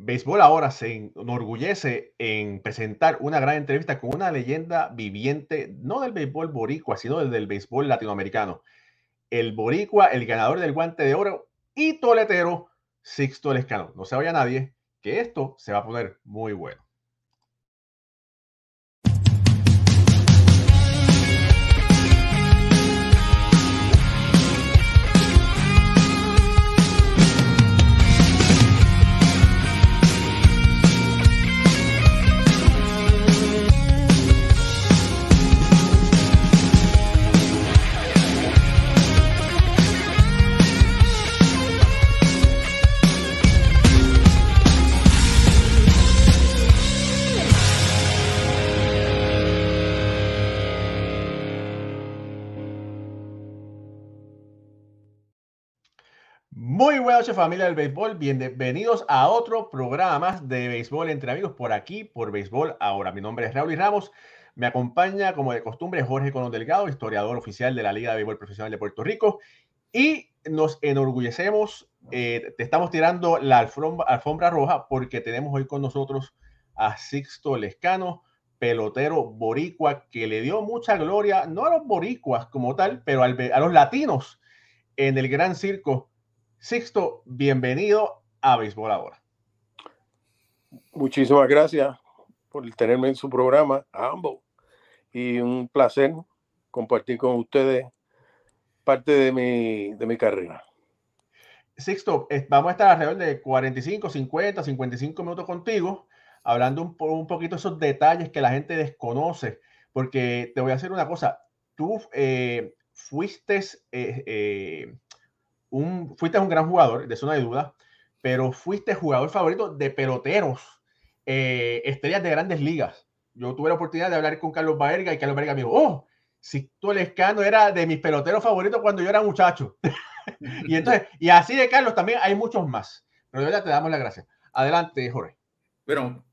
Béisbol ahora se enorgullece en presentar una gran entrevista con una leyenda viviente, no del béisbol boricua, sino del béisbol latinoamericano. El boricua, el ganador del guante de oro y toletero, Sixto Lescano. No se vaya nadie, que esto se va a poner muy bueno. Muy buenas noches familia del béisbol, bienvenidos a otro programa más de béisbol entre amigos por aquí, por béisbol. Ahora. Mi nombre es Raúl y Ramos, me acompaña como de costumbre Jorge Colón Delgado, historiador oficial de la Liga de Béisbol Profesional de Puerto Rico. Y nos enorgullecemos, eh, te estamos tirando la alfombra, alfombra roja porque tenemos hoy con nosotros a Sixto Lescano, pelotero boricua que le dio mucha gloria, no a los boricuas como tal, pero a los latinos en el gran circo Sixto, bienvenido a Béisbol Ahora. Muchísimas gracias por tenerme en su programa, a ambos. Y un placer compartir con ustedes parte de mi, de mi carrera. Sixto, vamos a estar alrededor de 45, 50, 55 minutos contigo, hablando un, un poquito de esos detalles que la gente desconoce, porque te voy a hacer una cosa, tú eh, fuiste eh, eh, fuiste un gran jugador, de eso no hay duda, pero fuiste jugador favorito de peloteros, eh, estrellas de grandes ligas. Yo tuve la oportunidad de hablar con Carlos Baerga y Carlos Baerga me dijo, oh, si tú el escano era de mis peloteros favoritos cuando yo era muchacho. y entonces, y así de Carlos también hay muchos más. Pero ya te damos las gracias. Adelante, Jorge. Bueno,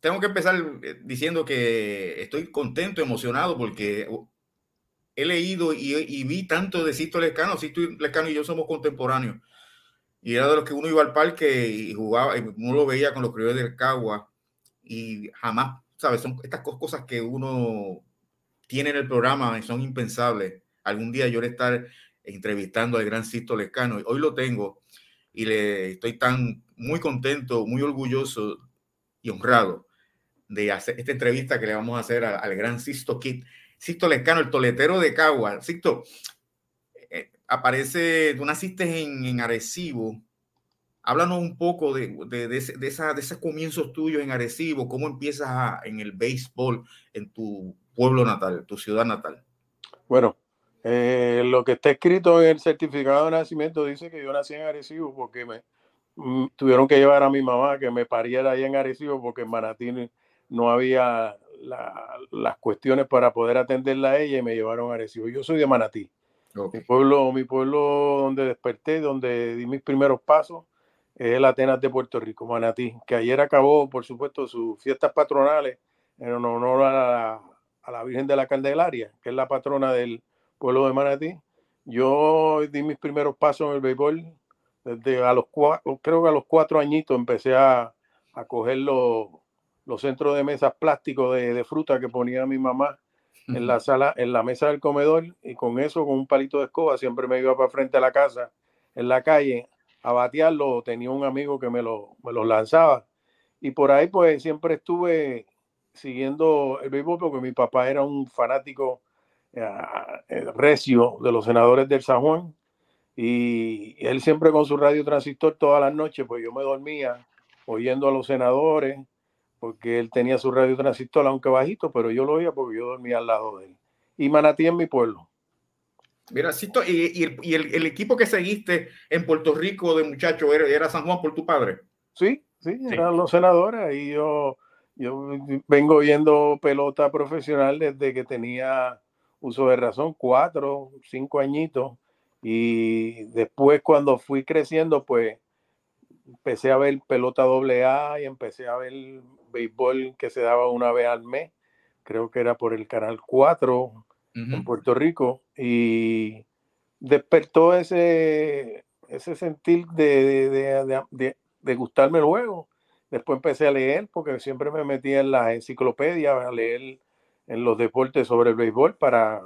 tengo que empezar eh, diciendo que estoy contento, emocionado, porque he leído y, vi tanto de Sisto Lescano. Sisto Lescano y yo somos contemporáneos. Y era de los que uno iba al parque y jugaba, y uno lo veía con los criollos del Cagua. Y jamás, ¿sabes? Son estas cosas que uno tiene en el programa y son impensables. Algún día yo le estar entrevistando al gran Sisto Lescano. Hoy lo tengo y le estoy tan muy contento, muy orgulloso y honrado de hacer esta entrevista que le vamos a hacer al, gran Sisto Kit Sixto Lescano, el toletero de Cagua. Sixto, eh, aparece, tú naciste en, Arecibo. Háblanos un poco de, de, de, de, de esos comienzos tuyos en Arecibo, cómo empiezas en el béisbol en tu pueblo natal, tu ciudad natal. Bueno, eh, lo que está escrito en el certificado de nacimiento dice que yo nací en Arecibo porque me mm, tuvieron que llevar a mi mamá que me pariera ahí en Arecibo porque en Manatí no había las cuestiones para poder atenderla a ella y me llevaron a Arecibo. Yo soy de Manatí. Mi pueblo, mi pueblo donde desperté, donde di mis primeros pasos, es el Atenas de Puerto Rico, Manatí, que ayer acabó, por supuesto, sus fiestas patronales en honor a la, a la Virgen de la Candelaria, que es la patrona del pueblo de Manatí. Yo di mis primeros pasos en el béisbol desde a los cuatro, creo que a los cuatro añitos empecé a, a coger los, los centros de mesas plásticos de, fruta que ponía mi mamá en la sala, en la mesa del comedor, y con eso, con un palito de escoba, siempre me iba para frente a la casa, en la calle, a batearlo. Tenía un amigo que me lo, me lo lanzaba. Y por ahí, pues, siempre estuve siguiendo el béisbol porque mi papá era un fanático eh, eh, recio de los senadores del San Juan. Y, y él siempre con su radio transistor todas las noches, pues yo me dormía oyendo a los senadores porque él tenía su radio transistor, aunque bajito, pero yo lo oía porque yo dormía al lado de él. Y Manatí en mi pueblo. Mira, y, y, el, equipo que seguiste en Puerto Rico de muchacho era, San Juan por tu padre. Sí, sí, eran los senadores. Y yo, yo vengo viendo pelota profesional desde que tenía uso de razón, cuatro, cinco añitos. Y después cuando fui creciendo, pues empecé a ver pelota doble A y empecé a ver béisbol que se daba una vez al mes, creo que era por el Canal 4 en Puerto Rico, y despertó ese, ese sentir de, de, de, de, gustarme el juego. Después empecé a leer porque siempre me metía en la enciclopedia a leer en los deportes sobre el béisbol para,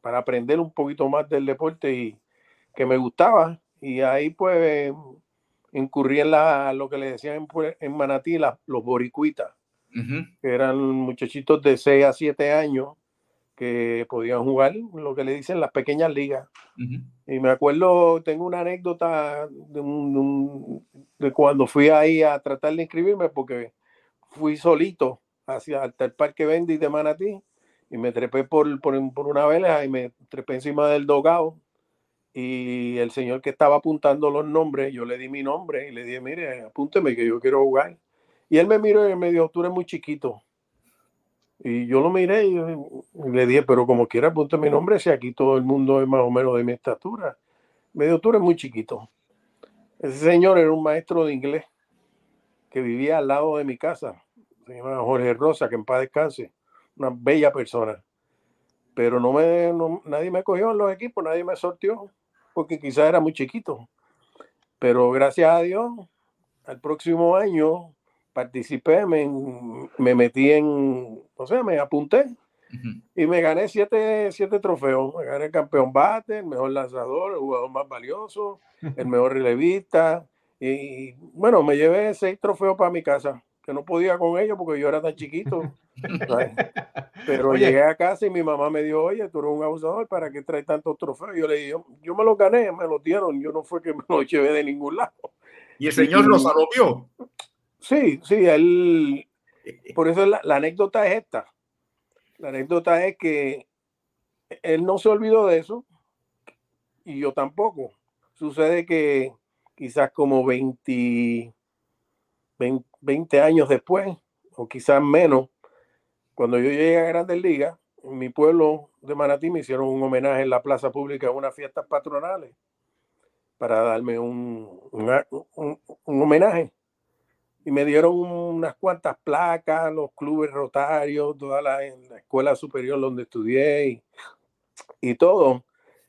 para aprender un poquito más del deporte y que me gustaba. Y ahí pues incurrí en la, lo que le decían en, en Manatí los boricuitas, que eran muchachitos de 6 a 7 años que podían jugar lo que le dicen las pequeñas ligas. Y me acuerdo, tengo una anécdota de, de, cuando fui ahí a tratar de inscribirme porque fui solito hacia el parque Bendy de Manatí y me trepé por, por, por una vela y me trepé encima del dogado y el señor que estaba apuntando los nombres, yo le di mi nombre y le dije, mire, apúnteme que yo quiero jugar. Y él me miró y me dijo, tú eres muy chiquito. Y yo lo miré y, le dije, pero como quiera, apunte mi nombre, si aquí todo el mundo es más o menos de mi estatura. Me dijo, tú eres muy chiquito. Ese señor era un maestro de inglés que vivía al lado de mi casa. Se llama Jorge Rosa, que en paz descanse. Una bella persona. Pero no me, nadie me cogió en los equipos, nadie me sortió porque quizás era muy chiquito. Pero gracias a Dios, al próximo año participé, me, me metí en, o sea, me apunté y me gané siete, siete trofeos. Me gané el campeón bate, el mejor lanzador, el jugador más valioso, el mejor relevista. Y bueno, me llevé seis trofeos para mi casa, que no podía con ellos porque yo era tan chiquito. Pero llegué a casa y mi mamá me dijo, oye, tú eres un abusador, ¿para qué traes tantos trofeos? Yo le dije, yo, me los gané, me los dieron, yo no fue que me los llevé de ningún lado. ¿Y el señor los vio? Sí, sí, él, por eso la, anécdota es esta. La anécdota es que él no se olvidó de eso y yo tampoco. Sucede que quizás como 20, 20 años después, o quizás menos, cuando yo llegué a Grandes Ligas, en mi pueblo de Manatí me hicieron un homenaje en la plaza pública en unas fiestas patronales para darme un, un, homenaje. Y me dieron unas cuantas placas, los clubes rotarios, toda la, la escuela superior donde estudié y, y todo.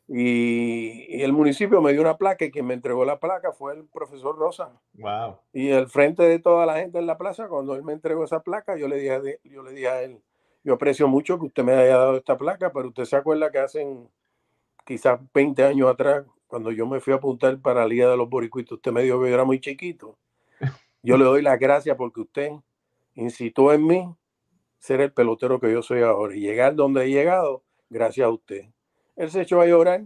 Y, el municipio me dio una placa y quien me entregó la placa fue el profesor Rosa. Wow. Y al frente de toda la gente en la plaza, cuando él me entregó esa placa, yo le dije, yo le dije a él, yo aprecio mucho que usted me haya dado esta placa, pero usted se acuerda que hacen quizás 20 años atrás, cuando yo me fui a apuntar para la Liga de los Boricuitos, usted me dijo que yo era muy chiquito. Yo le doy las gracias porque usted incitó en mí ser el pelotero que yo soy ahora y llegar donde he llegado gracias a usted. Él se echó a llorar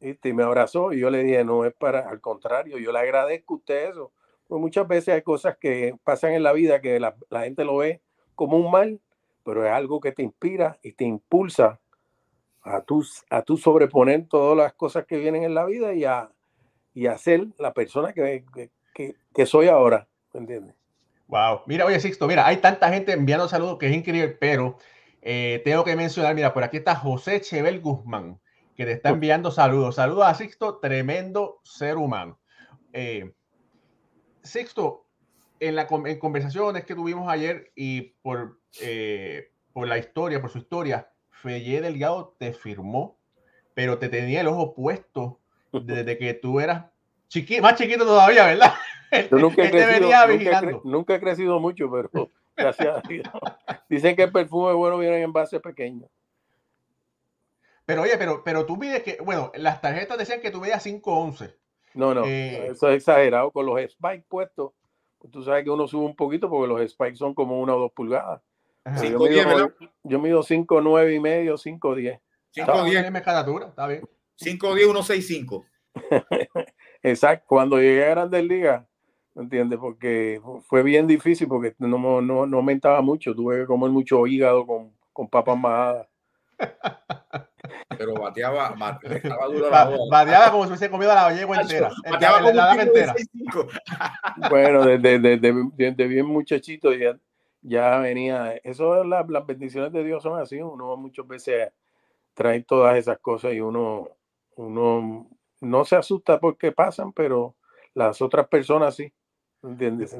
y me abrazó y yo le dije, no es para, al contrario, yo le agradezco a usted eso. Pues muchas veces hay cosas que pasan en la vida que la, gente lo ve como un mal, pero es algo que te inspira y te impulsa a tu, a tu sobreponer todas las cosas que vienen en la vida y a, y a ser la persona que, que, que, soy ahora, ¿me entiendes? Wow, mira, oye Sixto, mira, hay tanta gente enviando saludos que es increíble, pero eh, tengo que mencionar, mira, por aquí está José Chevel Guzmán, que te está enviando saludos. Saludos a Sixto, tremendo ser humano. Eh, Sixto, en, la, en conversaciones que tuvimos ayer y por, eh, por la historia, por su historia, Fellé Delgado te firmó, pero te tenía el ojo puesto desde que tú eras más chiquito todavía, ¿verdad? nunca he, crecido, nunca he crecido mucho, pero Gracias a Dios. Dicen que el perfume bueno viene en base pequeño. Pero oye, pero, pero tú mides que, bueno, las tarjetas decían que tú veías 5.11. No, no, eh, eso es exagerado. Con los spikes puestos, pues tú sabes que uno sube un poquito porque los spikes son como una o dos pulgadas. yo, mido, yo mido 5.9 y medio, 5.10. 5.10 es cadatura, está bien. 5.10, 1.65. Exacto. Cuando llegué a Grandes Ligas, ¿entiendes? Porque fue bien difícil porque no, no, no aumentaba mucho, tuve que comer mucho hígado con, con papas majadas. Pero bateaba, bateaba, duro la bateaba como si hubiese comido la yegua entera. Bateaba como la, entera. Bueno, desde, desde, desde, bien muchachito ya, ya venía. Eso, las, las bendiciones de Dios son así. Uno muchas veces trae todas esas cosas y uno, uno no se asusta porque pasan, pero las otras personas sí.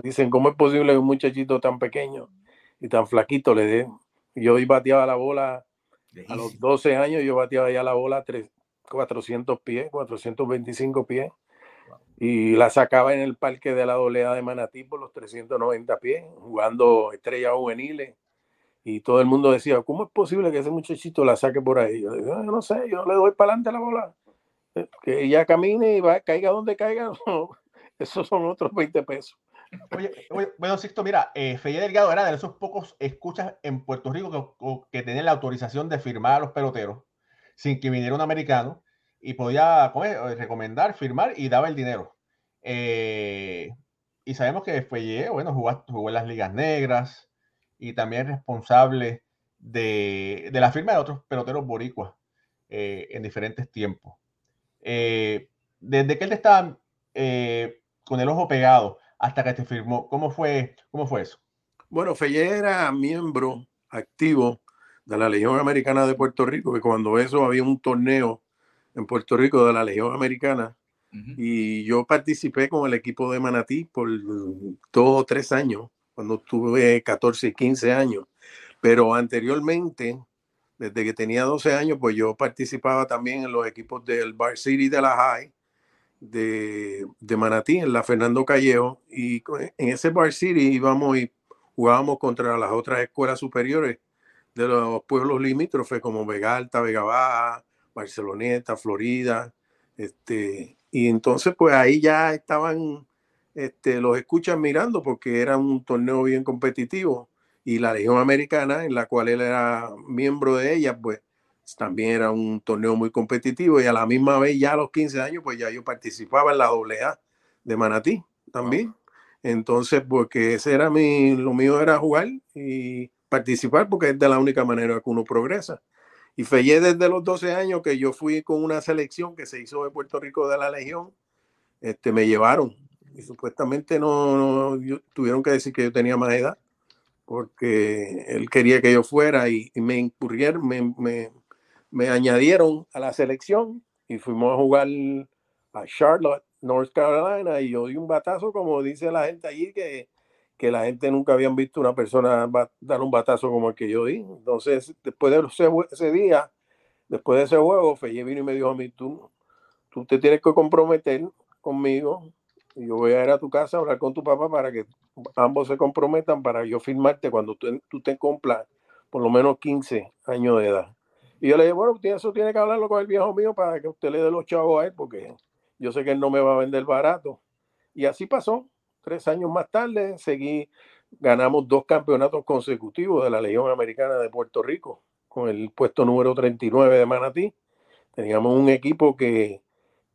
Dicen, ¿cómo es posible que un muchachito tan pequeño y tan flaquito le dé? Yo bateaba la bola a los 12 años, yo bateaba ya la bola a 400 pies, 425 pies. y la sacaba en el parque de la dolea de Manatí por los 390 pies, jugando estrellas juveniles. Y todo el mundo decía, ¿cómo es posible que ese muchachito la saque por ahí? Yo digo, no sé, yo le doy para adelante la bola. Eh, que ella camine y va, caiga donde caiga. esos son otros 20 pesos. Oye, bueno, Sixto, mira, eh, Delgado era de esos pocos escuchas en Puerto Rico que, que tenían la autorización de firmar a los peloteros sin que viniera un americano y podía eh, recomendar, firmar y daba el dinero. Eh, y sabemos que Feye, bueno, jugó, jugó, en las ligas negras y también es responsable de, de la firma de otros peloteros boricuas eh, en diferentes tiempos. desde que él estaba con el ojo pegado hasta que te firmó, ¿cómo fue, cómo fue eso? Bueno, Feye era miembro activo de la Legión Americana de Puerto Rico, que cuando eso había un torneo en Puerto Rico de la Legión Americana y yo participé con el equipo de Manatí por dos o tres años, cuando tuve 14 y 15 años. Pero anteriormente, desde que tenía 12 años, pues yo participaba también en los equipos del Bar City de la High, de, de Manatí, en la Fernando Callejo. Y en ese Bar City íbamos y jugábamos contra las otras escuelas superiores de los pueblos limítrofes como Vega Alta, Vega Baja, Barceloneta, Florida, este, y entonces pues ahí ya estaban este, los escuchas mirando porque era un torneo bien competitivo y la Legión Americana, en la cual él era miembro de ella, pues también era un torneo muy competitivo y a la misma vez ya a los 15 años, pues ya yo participaba en la AA de Manatí también. Entonces, porque ese era mi, lo mío era jugar y participar porque es de la única manera que uno progresa. Y fallé desde los 12 años que yo fui con una selección que se hizo de Puerto Rico de la Legión. Este, me llevaron y supuestamente no, tuvieron que decir que yo tenía más edad porque él quería que yo fuera y, me incurrieron, me, me, me, añadieron a la selección y fuimos a jugar a Charlotte, North Carolina y yo di un batazo como dice la gente allí que que la gente nunca habían visto una persona dar un batazo como el que yo di. Entonces, después de ese, día, después de ese juego, Feye vino y me dijo a mí, tú, tú te tienes que comprometer conmigo y yo voy a ir a tu casa a hablar con tu papá para que ambos se comprometan para yo firmarte cuando tú, tú te cumplas por lo menos 15 años de edad. Y yo le dije, bueno, eso tiene que hablarlo con el viejo mío para que usted le dé los chavos a él, porque yo sé que él no me va a vender barato. Y así pasó tres años más tarde, seguí, ganamos dos campeonatos consecutivos de la Legión Americana de Puerto Rico, con el puesto número 39 de Manatí. Teníamos un equipo que,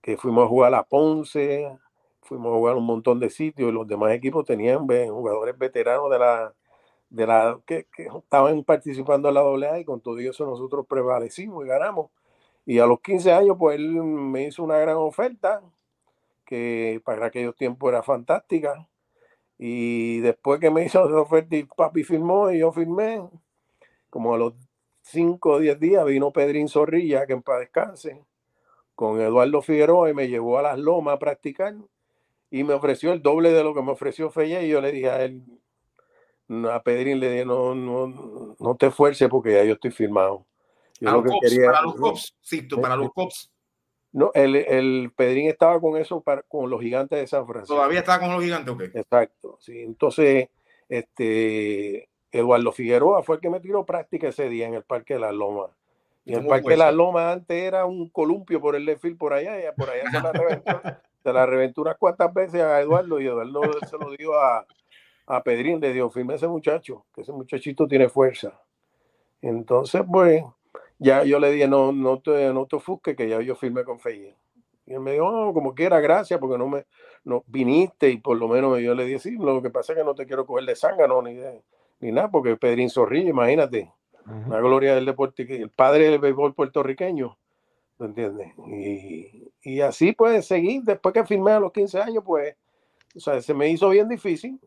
que fuimos a jugar a Ponce, fuimos a jugar un montón de sitios y los demás equipos tenían jugadores veteranos de la, de la que, que, estaban participando en la AA y con todo eso nosotros prevalecimos y ganamos. Y a los 15 años, pues él me hizo una gran oferta que para aquellos tiempos era fantástica. Y después que me hizo esa oferta y papi firmó y yo firmé, como a los 5 o 10 días vino Pedrín Zorrilla, que en descanse, con Eduardo Figueroa y me llevó a las lomas a practicar y me ofreció el doble de lo que me ofreció Feye y yo le dije a él, a Pedrín le dije, no, no, no te esfuerces porque ya yo estoy firmado. para, los cops, para los cops. No, el, el, Pedrín estaba con eso para, con los gigantes de San Francisco. Todavía estaba con los gigantes, ok. Exacto, sí. Entonces, este, Eduardo Figueroa fue el que me tiró práctica ese día en el Parque de las Lomas. Y el Parque de las Lomas antes era un columpio por el lefil por allá, y por allá se la reventó, se la reventó unas cuantas veces a Eduardo y Eduardo se lo dio a, a Pedrín, le dio firme ese muchacho, que ese muchachito tiene fuerza. Entonces, pues, ya yo le dije, no, no te, no te ofusques, que ya yo firmé con Feye. Y él me dijo, oh, como quiera, gracias, porque no me no, viniste y por lo menos yo le dije, sí, lo que pasa es que no te quiero coger de zángano ni, ni nada, porque Pedrín Zorrilla, imagínate, la gloria del deporte, el padre del béisbol puertorriqueño, ¿me entiendes? Y, y, así pues seguir, después que firmé a los 15 años, pues, o sea, se me hizo bien difícil,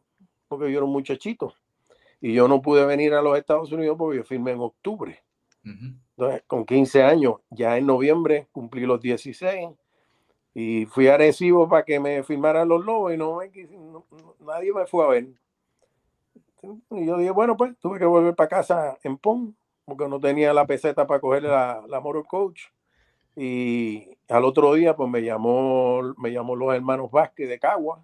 porque yo era un muchachito, y yo no pude venir a los Estados Unidos porque yo firmé en octubre. Entonces, con 15 años, ya en noviembre cumplí los 16 y fui a Recibo para que me firmaran los lobos y no, nadie me fue a ver. Y yo dije, bueno, pues tuve que volver para casa en PON porque no tenía la peseta para coger la, la motor coach. Y, al otro día, pues me llamó, me llamó los hermanos Vázquez de Cagua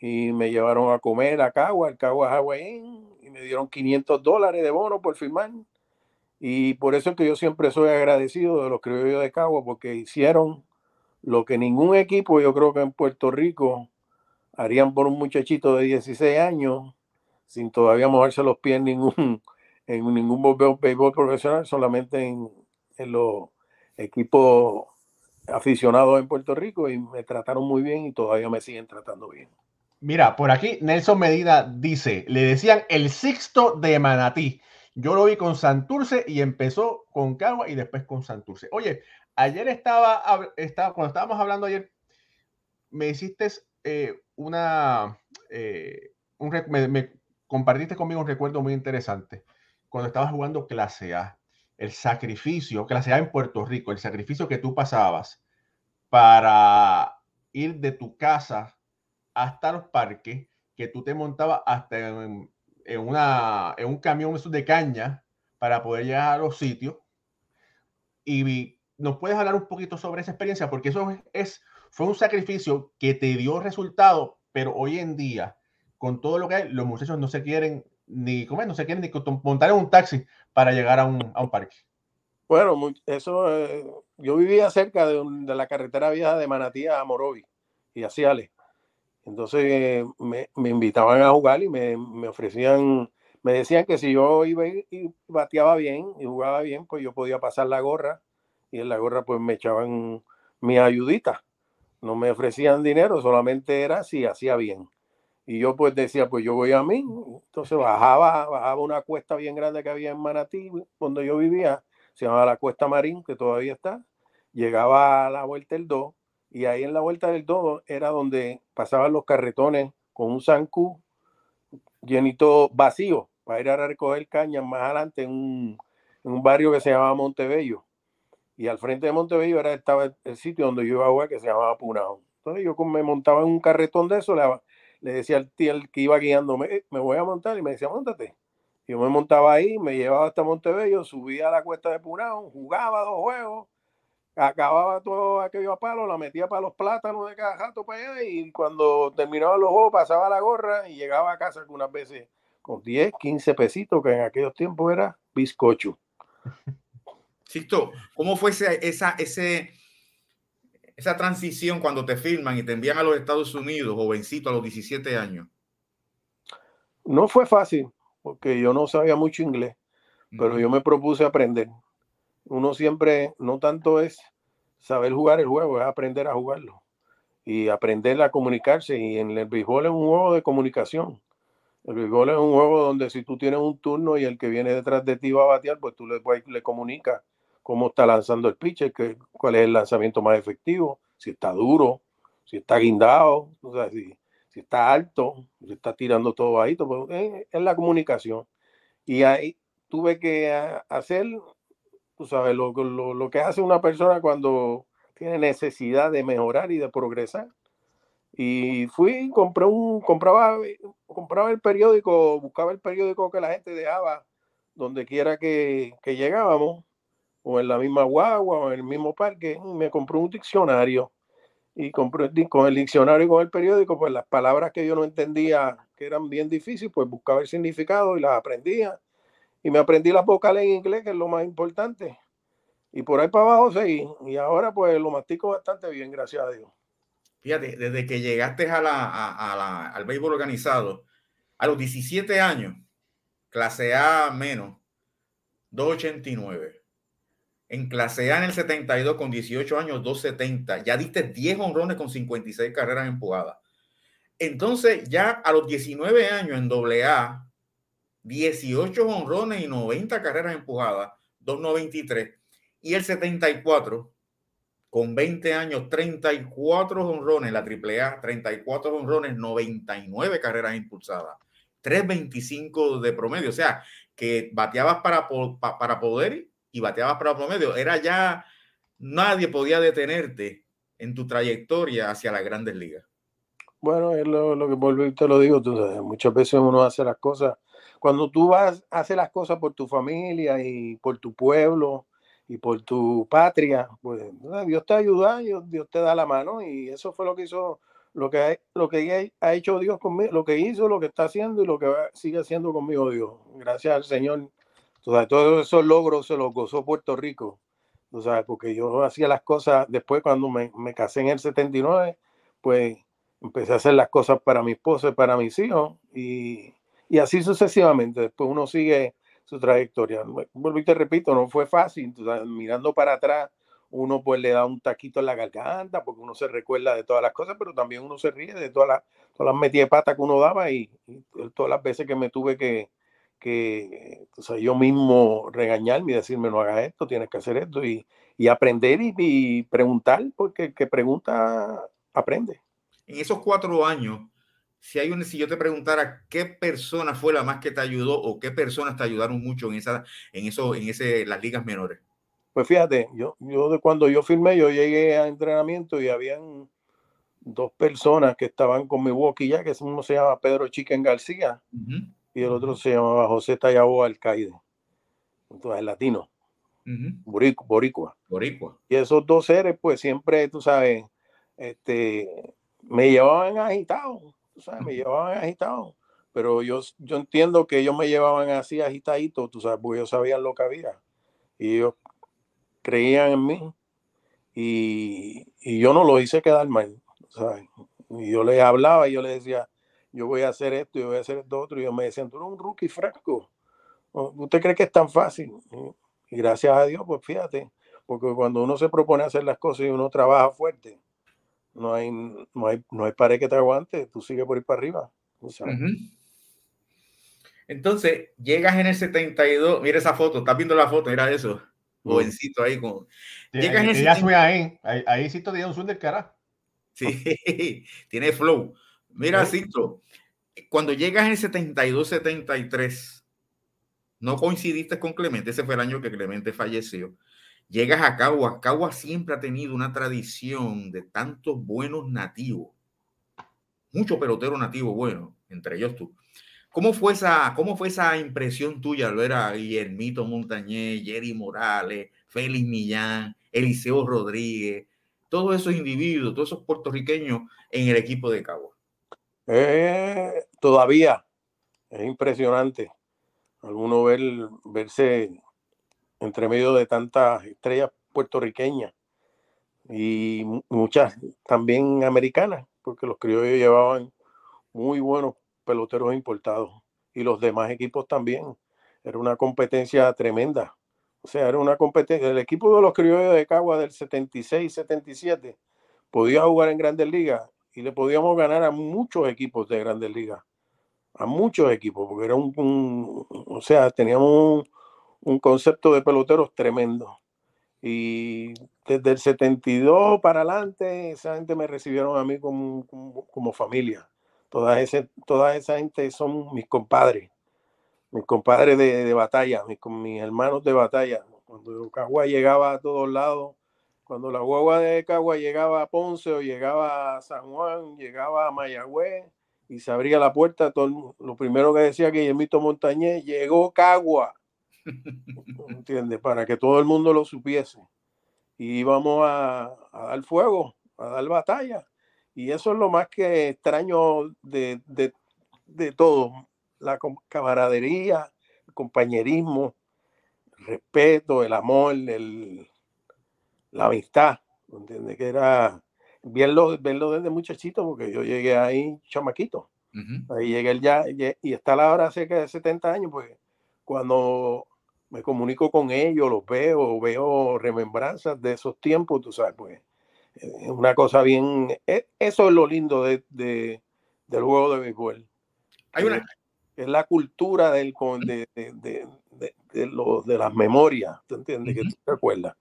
y me llevaron a comer a Cagua, el Cagua Hawaiian, y me dieron 500 dólares de bono por firmar. Y por eso es que yo siempre soy agradecido de los criollos de Cagua, porque hicieron lo que ningún equipo, yo creo que en Puerto Rico, harían por un muchachito de 16 años, sin todavía moverse los pies en ningún, en ningún béisbol profesional, solamente en, en los equipos aficionados en Puerto Rico y me trataron muy bien y todavía me siguen tratando bien. Mira, por aquí Nelson Medina dice, le decían el sexto de Manatí. Yo lo vi con Santurce y empezó con Cagua y después con Santurce. Oye, ayer estaba, cuando estábamos hablando ayer, me hiciste eh, una, eh, me, compartiste conmigo un recuerdo muy interesante cuando estabas jugando clase A, el sacrificio, clase A en Puerto Rico, el sacrificio que tú pasabas para ir de tu casa hasta los parques, que tú te montabas hasta en, una, en un camión de caña para poder llegar a los sitios. Y nos puedes hablar un poquito sobre esa experiencia, porque eso es, fue un sacrificio que te dio resultado, pero hoy en día, con todo lo que hay, los muchachos no se quieren ni comer, no se quieren ni montar en un taxi para llegar a un, a un parque. Bueno, eso, eh, yo vivía cerca de, la carretera vieja de Manatí a Morovi y a Ciales. Entonces me, me, invitaban a jugar y me, me, ofrecían, me decían que si yo iba y bateaba bien y jugaba bien, pues yo podía pasar la gorra y en la gorra pues me echaban mi ayudita. No me ofrecían dinero, solamente era si hacía bien. Y yo pues decía, pues yo voy a mí. Entonces bajaba, bajaba una cuesta bien grande que había en Manatí, donde yo vivía, se llamaba la Cuesta Marín, que todavía está. Llegaba a la vuelta del 2 y ahí en la vuelta del 2 era donde pasaban los carretones con un zancú llenito vacío para ir a recoger cañas más adelante en un, en un barrio que se llamaba Montebello. Y al frente de Montebello era, estaba el, sitio donde yo iba a jugar que se llamaba Punao. Entonces yo me montaba en un carretón de eso, le, decía al tío que iba guiándome, me voy a montar y me decía, montate. Yo me montaba ahí, me llevaba hasta Montebello, subía a la cuesta de Punao, jugaba dos juegos, acababa todo aquello a palo, la metía para los plátanos de cada jato para allá y cuando terminaba los juegos pasaba la gorra y llegaba a casa algunas veces con 10, 15 pesitos, que en aquellos tiempos era bizcocho. Sisto, ¿cómo fue esa, esa, ese, esa transición cuando te firman y te envían a los Estados Unidos, jovencito, a los 17 años? No fue fácil porque yo no sabía mucho inglés, pero yo me propuse aprender. Uno siempre, no tanto es saber jugar el juego, es aprender a jugarlo y aprender a comunicarse. Y en el béisbol es un juego de comunicación. El béisbol es un juego donde si tú tienes un turno y el que viene detrás de ti va a batear, pues tú le, le comunicas cómo está lanzando el pitcher, que, cuál es el lanzamiento más efectivo, si está duro, si está guindado, o sea, si, si está alto, si está tirando todo bajito, pues, es, la comunicación. Y ahí tuve que hacer, tú sabes, lo, lo, lo, que hace una persona cuando tiene necesidad de mejorar y de progresar. Y fui, compré un, compraba, compraba el periódico, buscaba el periódico que la gente dejaba donde quiera que, que llegábamos, o en la misma guagua, o en el mismo parque, y me compré un diccionario y compré, con el diccionario y con el periódico, pues las palabras que yo no entendía, que eran bien difíciles, pues buscaba el significado y las aprendía. Y me aprendí las vocales en inglés, que es lo más importante. Y por ahí para abajo seguí. Y ahora pues lo mastico bastante bien, gracias a Dios. Fíjate, desde que llegaste a la, a, la, al béisbol organizado, a los 17 años, clase A menos, 289 en clase A en el 72 con 18 años, 270. Ya diste 10 honrones con 56 carreras empujadas. Entonces, ya a los 19 años en doble A, 18 honrones y 90 carreras empujadas, 293. Y el 74, con 20 años, 34 honrones, la triple A, 34 honrones, 99 carreras impulsadas, 325 de promedio. O sea, que bateabas para, para poder y bateabas para promedio, era ya nadie podía detenerte en tu trayectoria hacia las grandes ligas. Bueno, es lo, lo que y te lo digo, tú sabes, muchas veces uno hace las cosas, cuando tú vas, hacer las cosas por tu familia y por tu pueblo y por tu patria, pues Dios te ayuda, Dios te da la mano y eso fue lo que hizo, lo que, lo que ha hecho Dios conmigo, lo que hizo, lo que está haciendo y lo que sigue haciendo conmigo Dios. Gracias al Señor. todos esos logros se los gozó Puerto Rico, o sea, porque yo hacía las cosas después cuando me, me casé en el 79, pues empecé a hacer las cosas para mi esposa y para mis hijos y, y así sucesivamente. Después uno sigue su trayectoria. Vuelvo y te repito, no fue fácil. mirando para atrás, uno pues le da un taquito en la garganta porque uno se recuerda de todas las cosas, pero también uno se ríe de todas las, todas las metidas de pata que uno daba y, todas las veces que me tuve que, que o sea, yo mismo regañarme y decirme no hagas esto, tienes que hacer esto y, y aprender y, y, preguntar, porque el que pregunta aprende. En esos cuatro años, si hay un, si yo te preguntara qué persona fue la más que te ayudó o qué personas te ayudaron mucho en esa, en eso, en ese, las ligas menores. Pues fíjate, yo, yo de cuando yo firmé, yo llegué a entrenamiento y habían dos personas que estaban con mi walkie ya, que uno se llama Pedro Chiquen García y el otro se llamaba José Tallabo Alcaide. Entonces, latino. boricua. Boricua. Y esos dos seres, pues siempre, tú sabes, este, me llevaban agitado tú sabes, me llevaban agitado. Pero yo, yo entiendo que ellos me llevaban así agitadito, tú sabes, porque ellos sabían lo que había. Y ellos creían en mí. Y, y yo no lo hice quedar mal, ¿sabes? Y yo les hablaba y yo les decía, yo voy a hacer esto, yo voy a hacer esto otro. Y ellos me decían, tú eres un rookie fresco. ¿Usted cree que es tan fácil? Y gracias a Dios, pues fíjate, porque cuando uno se propone hacer las cosas y uno trabaja fuerte, no hay, no hay, no hay pared que te aguante, tú sigues por ir para arriba. Entonces, llegas en el 72, mira esa foto, estás viendo la foto, era eso, mm. jovencito ahí con... llegas en el ahí, ahí, ahí sí tiene un zoom del cara. Sí, tiene flow. Mira, Cito, cuando llegas en el 72, 73, no coincidiste con Clemente, ese fue el año que Clemente falleció. Llegas a Cagua. Cagua siempre ha tenido una tradición de tantos buenos nativos. Muchos peloteros nativos buenos, entre ellos tú. ¿Cómo fue esa, cómo fue esa impresión tuya al ver a Guillermito Montañez, Jerry Morales, Félix Millán, Eliseo Rodríguez, todos esos individuos, todos esos puertorriqueños en el equipo de Cagua? Eh, todavía es impresionante. Alguno ver, verse entre medio de tantas estrellas puertorriqueñas y muchas también americanas, porque los criollos llevaban muy buenos peloteros importados y los demás equipos también. Era una competencia tremenda. O sea, era una competencia. El equipo de los criollos de Cagua del 76-77 podía jugar en grandes ligas y le podíamos ganar a muchos equipos de grandes ligas. A muchos equipos, porque era un, o sea, teníamos un, un concepto de peloteros tremendo. Y desde el 72 para adelante, esa gente me recibieron a mí como, como, familia. Toda, ese, toda esa gente son mis compadres, mis compadres de, de batalla, mis, mis hermanos de batalla. Cuando Cagua llegaba a todos lados, cuando la guagua de Cagua llegaba a Ponce o llegaba a San Juan, llegaba a Mayagüez y se abría la puerta, todo, lo primero que decía que Guillermito Montañez llegó Cagua ¿entiendes? Para que todo el mundo lo supiese. Y íbamos a, dar fuego, a dar batalla. Y eso es lo más que extraño de, todo. La camaradería, el compañerismo, el respeto, el amor, el, la amistad. ¿Entiendes? Que era verlo, verlo desde muchachito, porque yo llegué ahí chamaquito. Ahí llegué ya, y está la hora cerca de 70 años, pues cuando me comunico con ellos, los veo, veo remembranzas de esos tiempos, tú sabes, pues es una cosa bien, e, eso es lo lindo de, del juego de béisbol. Hay una... Es la cultura del, de, de, de, los, de las memorias, ¿te entiendes? Que te recuerdas.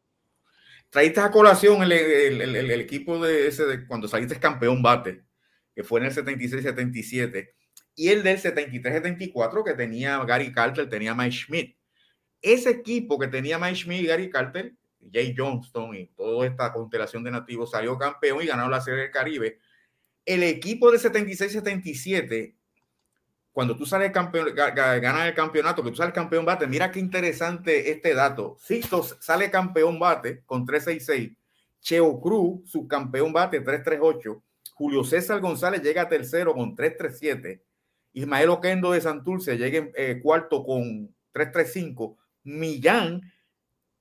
Traíste a colación el, el, el, equipo de ese de cuando saliste campeón bate, que fue en el 76-77, y el del 73-74 que tenía Gary Carter, tenía Mike Schmidt ese equipo que tenía Mike Schmidt Gary Carter, Jay Johnston y toda esta constelación de nativos salió campeón y ganó la Serie del Caribe. El equipo de 76-77 cuando tú sales campeón, ganas el campeonato, que tú sales campeón bate, mira qué interesante este dato. Sixto sale campeón bate con 366. Cheo Cruz, subcampeón bate 338. Julio César González llega a tercero con 337. Ismael Oquendo de Santurce llega en eh, cuarto con 335. Millán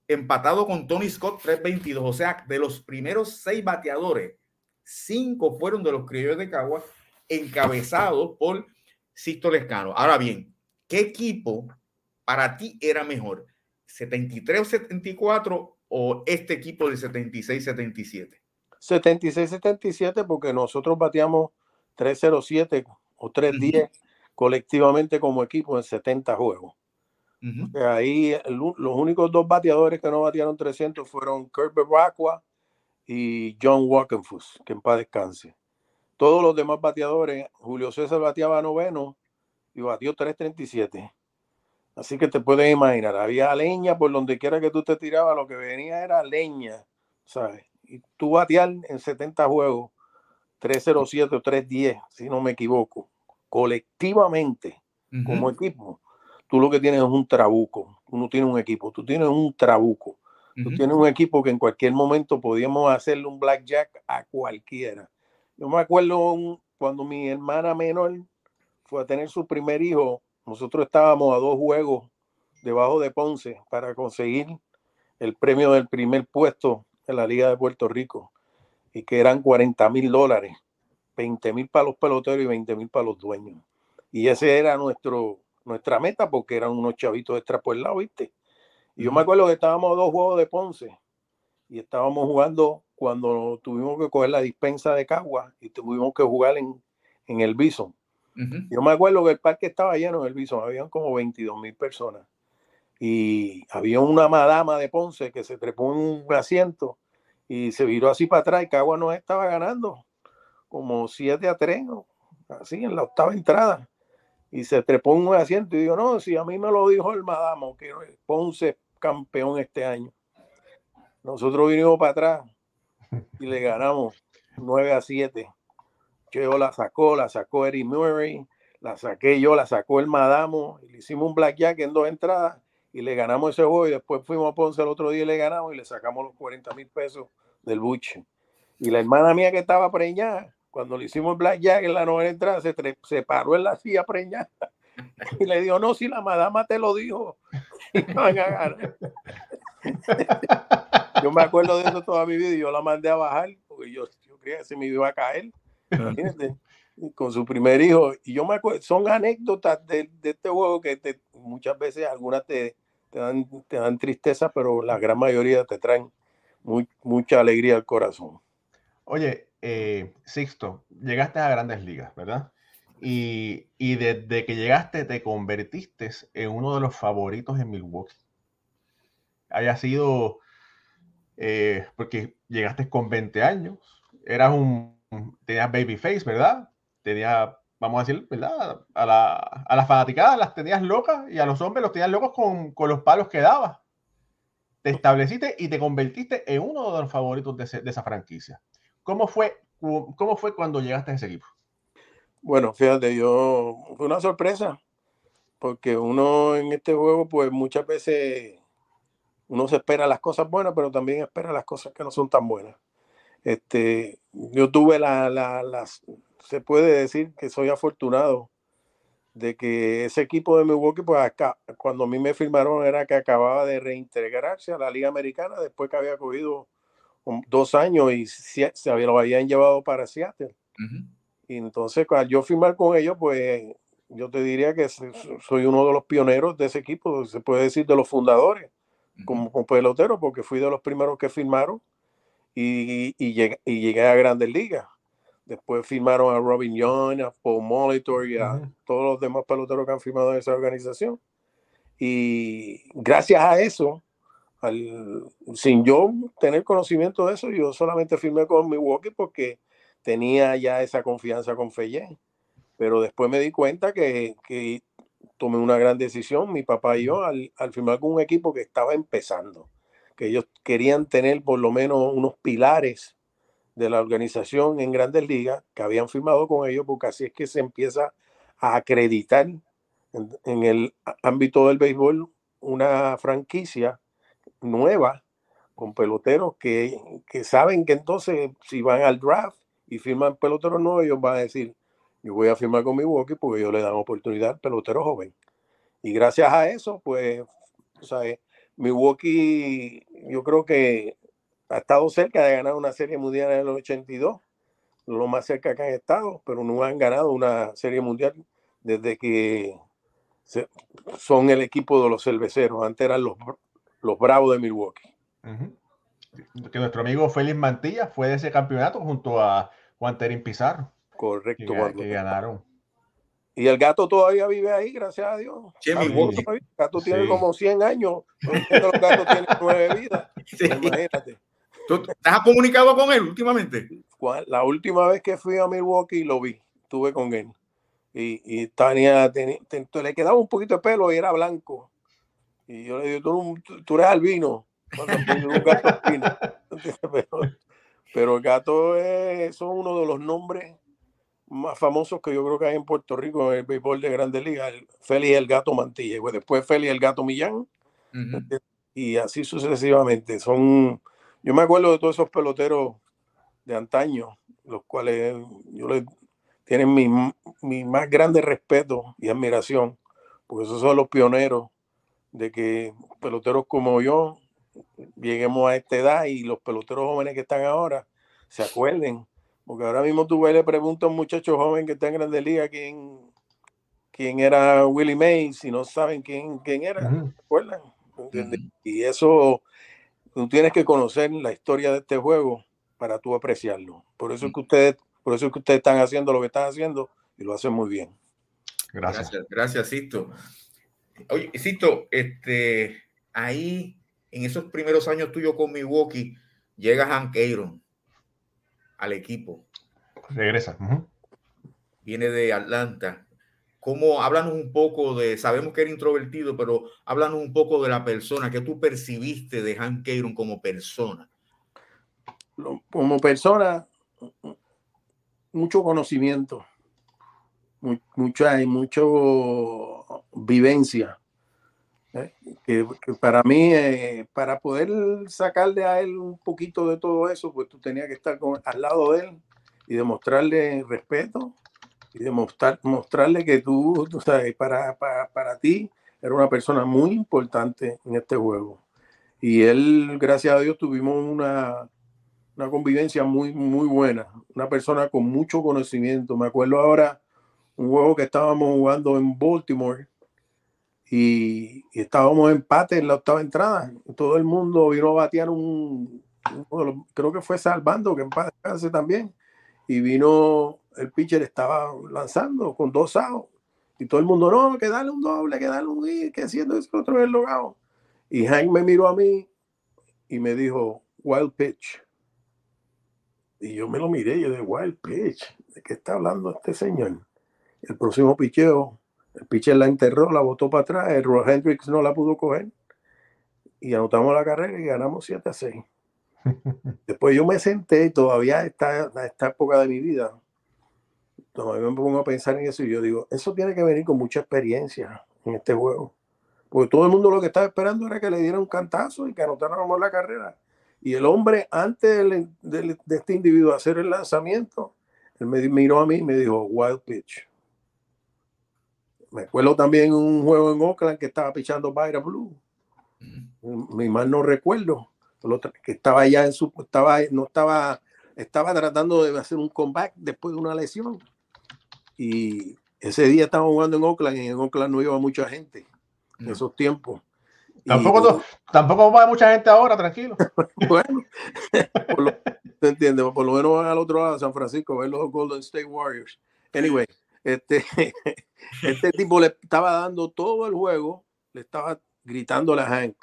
empatado con Tony Scott 322. O sea, de los primeros seis bateadores, cinco fueron de los criollos de Cagua, encabezados por Sisto Lescano. Ahora bien, ¿qué equipo para ti era mejor? ¿73 o 74 o este equipo de 76-77? 76-77 porque nosotros bateamos 307 o 310 colectivamente como equipo en 70 juegos. Ahí los únicos dos bateadores que no batearon 300 fueron Kurt Bacqua y John Walkenfuss, que en paz descanse. Todos los demás bateadores, Julio César bateaba noveno y batió 337. Así que te puedes imaginar, había leña por donde quiera que tú te tirabas, lo que venía era leña, ¿sabes? Y tú batear en 70 juegos, 307 o 310, si no me equivoco, colectivamente, como equipo, tú lo que tienes es un trabuco, tú no tienes un equipo, tú tienes un trabuco. Tú tienes un equipo que en cualquier momento podíamos hacerle un blackjack a cualquiera. Yo me acuerdo cuando mi hermana menor fue a tener su primer hijo, nosotros estábamos a dos juegos debajo de Ponce para conseguir el premio del primer puesto en la Liga de Puerto Rico y que eran 40 mil dólares 20 mil para los peloteros y 20 mil para los dueños. Y ese era nuestro, nuestra meta porque eran unos chavitos extra por el lado, ¿viste? Y yo me acuerdo que estábamos a dos juegos de Ponce y estábamos jugando cuando tuvimos que coger la dispensa de Cagua y tuvimos que jugar en, en el Bison. Yo me acuerdo que el parque estaba lleno en el Bison, habían como 22 mil personas. Y había una madama de Ponce que se trepó en un asiento y se viró así para atrás y Cagua nos estaba ganando como 7 a 3, así en la octava entrada. Y se trepó un asiento y digo, no, si a mí me lo dijo el Madamo, que Ponce campeón este año. Nosotros vinimos para atrás y le ganamos 9 a 7. Yo la sacó, la sacó Eddie Murray, la saqué yo, la sacó el Madamo, y le hicimos un blackjack en dos entradas y le ganamos ese juego y después fuimos a Ponce el otro día y le ganamos y le sacamos los 40 mil pesos del buche. Y la hermana mía que estaba preñada, cuando le hicimos blackjack en la novena entrada, se, se paró en la silla preñada y le dijo, no, si la madama te lo dijo. yo me acuerdo de eso toda mi vida y yo la mandé a bajar porque yo, yo creía que se me iba a caer. con su primer hijo. Y yo me acuerdo, son anécdotas de, de este juego que te, muchas veces algunas te, te, dan, te dan tristeza, pero la gran mayoría te traen muy, mucha alegría al corazón. Oye, eh, Sixto, llegaste a grandes ligas, ¿verdad? Y, y, desde que llegaste te convertiste en uno de los favoritos en Milwaukee. Haya sido, eh, porque llegaste con 20 años, eras un, tenías baby face, ¿verdad? Tenía, vamos a decir, ¿verdad? A, la, a las fanaticadas las tenías locas y a los hombres los tenías locos con, con los palos que dabas. Te estableciste y te convertiste en uno de los favoritos de, de esa franquicia. ¿Cómo fue, ¿Cómo fue cuando llegaste a ese equipo? Bueno, fíjate, yo fue una sorpresa, porque uno en este juego, pues muchas veces uno se espera las cosas buenas, pero también espera las cosas que no son tan buenas. Este, yo tuve la, la, las, se puede decir que soy afortunado de que ese equipo de Milwaukee, pues acá, cuando a mí me firmaron era que acababa de reintegrarse a la Liga Americana después que había cogido dos años y se, lo habían llevado para Seattle. Y entonces, cuando yo firmar con ellos, pues yo te diría que soy uno de los pioneros de ese equipo, se puede decir de los fundadores, como, pelotero, porque fui de los primeros que firmaron y, y, llegué, y llegué, a Grandes Ligas. Después firmaron a Robin Young, a Paul Molitor y a todos los demás peloteros que han firmado en esa organización. Y gracias a eso, sin yo tener conocimiento de eso, yo solamente firmé con Milwaukee porque tenía ya esa confianza con Feyé. Pero después me di cuenta que, que, tomé una gran decisión, mi papá y yo, al, al, firmar con un equipo que estaba empezando, que ellos querían tener por lo menos unos pilares de la organización en grandes ligas que habían firmado con ellos, porque así es que se empieza a acreditar en, el ámbito del béisbol una franquicia nueva con peloteros que, que, saben que entonces si van al draft y firman peloteros nuevos, ellos van a decir, yo voy a firmar con Milwaukee porque ellos le dan oportunidad al pelotero joven. Y gracias a eso, pues, o sea, Milwaukee, yo creo que ha estado cerca de ganar una serie mundial en el 82, lo más cerca que han estado, pero no han ganado una serie mundial desde que son el equipo de los cerveceros. Antes eran los, los Bravos de Milwaukee. Que nuestro amigo Félix Mantilla fue de ese campeonato junto a Juan Terín Pizarro. Correcto. Que, ganaron. Y el gato todavía vive ahí, gracias a Dios. El gato tiene como 100 años. Los gatos tienen nueve vidas. Imagínate. ¿Tú estás comunicado con él últimamente? La última vez que fui a Milwaukee lo vi, estuve con él. Y, y Tania le quedaba un poquito de pelo y era blanco. Y yo le digo, tú, eres albino. pero, el gato es, son uno de los nombres más famosos que yo creo que hay en Puerto Rico en el béisbol de Grandes Ligas, el Félix el Gato Mantilla, y después Félix el Gato Millán, y así sucesivamente. Son, yo me acuerdo de todos esos peloteros de antaño, los cuales yo les tienen mi, mi más grande respeto y admiración, porque esos son los pioneros de que peloteros como yo lleguemos a esta edad y los peloteros jóvenes que están ahora se acuerden porque ahora mismo tú le preguntas a un muchacho joven que está en Grande Liga quién, quién era Willie Mays y no saben quién, quién era, acuerdan? Y eso, tú tienes que conocer la historia de este juego para tú apreciarlo. Por eso es que ustedes, por eso es que ustedes están haciendo lo que están haciendo y lo hacen muy bien. Gracias. Gracias, gracias Sisto. Oye, Sisto, este, ahí en esos primeros años tuyos con Milwaukee, llega Hank Aaron al equipo. Regresa. Viene de Atlanta. ¿Cómo, háblanos un poco de, sabemos que era introvertido, pero háblanos un poco de la persona que tú percibiste de Hank Aaron como persona. Como persona, mucho conocimiento, mucha y mucho vivencia. ¿eh? Que, para mí, eh, para poder sacarle a él un poquito de todo eso, pues tú tenías que estar al lado de él y demostrarle respeto y demostrar, mostrarle que tú, tú sabes, para, para, para ti era una persona muy importante en este juego. Y él, gracias a Dios, tuvimos una, una convivencia muy, muy buena. Una persona con mucho conocimiento. Me acuerdo ahora un juego que estábamos jugando en Baltimore y, estábamos en empate en la octava entrada. Todo el mundo vino a batear un, creo que fue Salvando, que empate también. Y vino, el pitcher estaba lanzando con dos outs. Y todo el mundo, no, que darle un doble, que darle un hit, que haciendo eso, otro vez logado. Y Hank me miró a mí y me dijo, wild pitch. Y yo me lo miré, yo de wild pitch. ¿De qué está hablando este señor? El próximo picheo el pitcher la enterró, la botó para atrás, el Roy Hendricks no la pudo coger y anotamos la carrera y ganamos 7 a 6. Después yo me senté y todavía esta, esta época de mi vida, todavía me pongo a pensar en eso y yo digo, eso tiene que venir con mucha experiencia en este juego. Porque todo el mundo lo que estaba esperando era que le diera un cantazo y que anotáramos la carrera. Y el hombre, antes de, de este individuo hacer el lanzamiento, él me miró a mí y me dijo, wild pitch. Me acuerdo también un juego en Oakland que estaba pichando Byra Blue. Mi mal no recuerdo. Que estaba allá en su. Estaba, no estaba, estaba tratando de hacer un comeback después de una lesión. Y ese día estaba jugando en Oakland y en Oakland no iba mucha gente en esos tiempos. Tampoco, tampoco va mucha gente ahora, tranquilo. bueno, por lo, ¿te entiendes? Por lo menos van al otro lado de San Francisco a ver los Golden State Warriors. Anyway, este, este tipo le estaba dando todo el juego, le estaba gritando a Hank,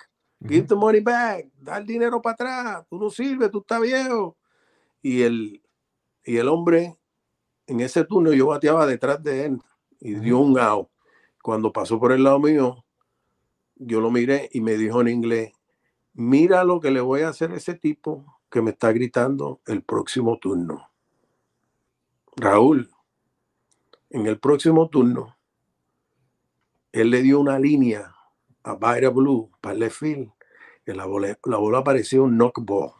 give the money back, da el dinero para atrás, tú no sirves, tú estás viejo. Y el, y el hombre, en ese turno yo bateaba detrás de él y dio un out. Cuando pasó por el lado mío, yo lo miré y me dijo en inglés, mira lo que le voy a hacer a ese tipo que me está gritando el próximo turno. Raúl, En el próximo turno, él le dio una línea a Byra Blue para el left field, que la bola, la bola apareció un knockball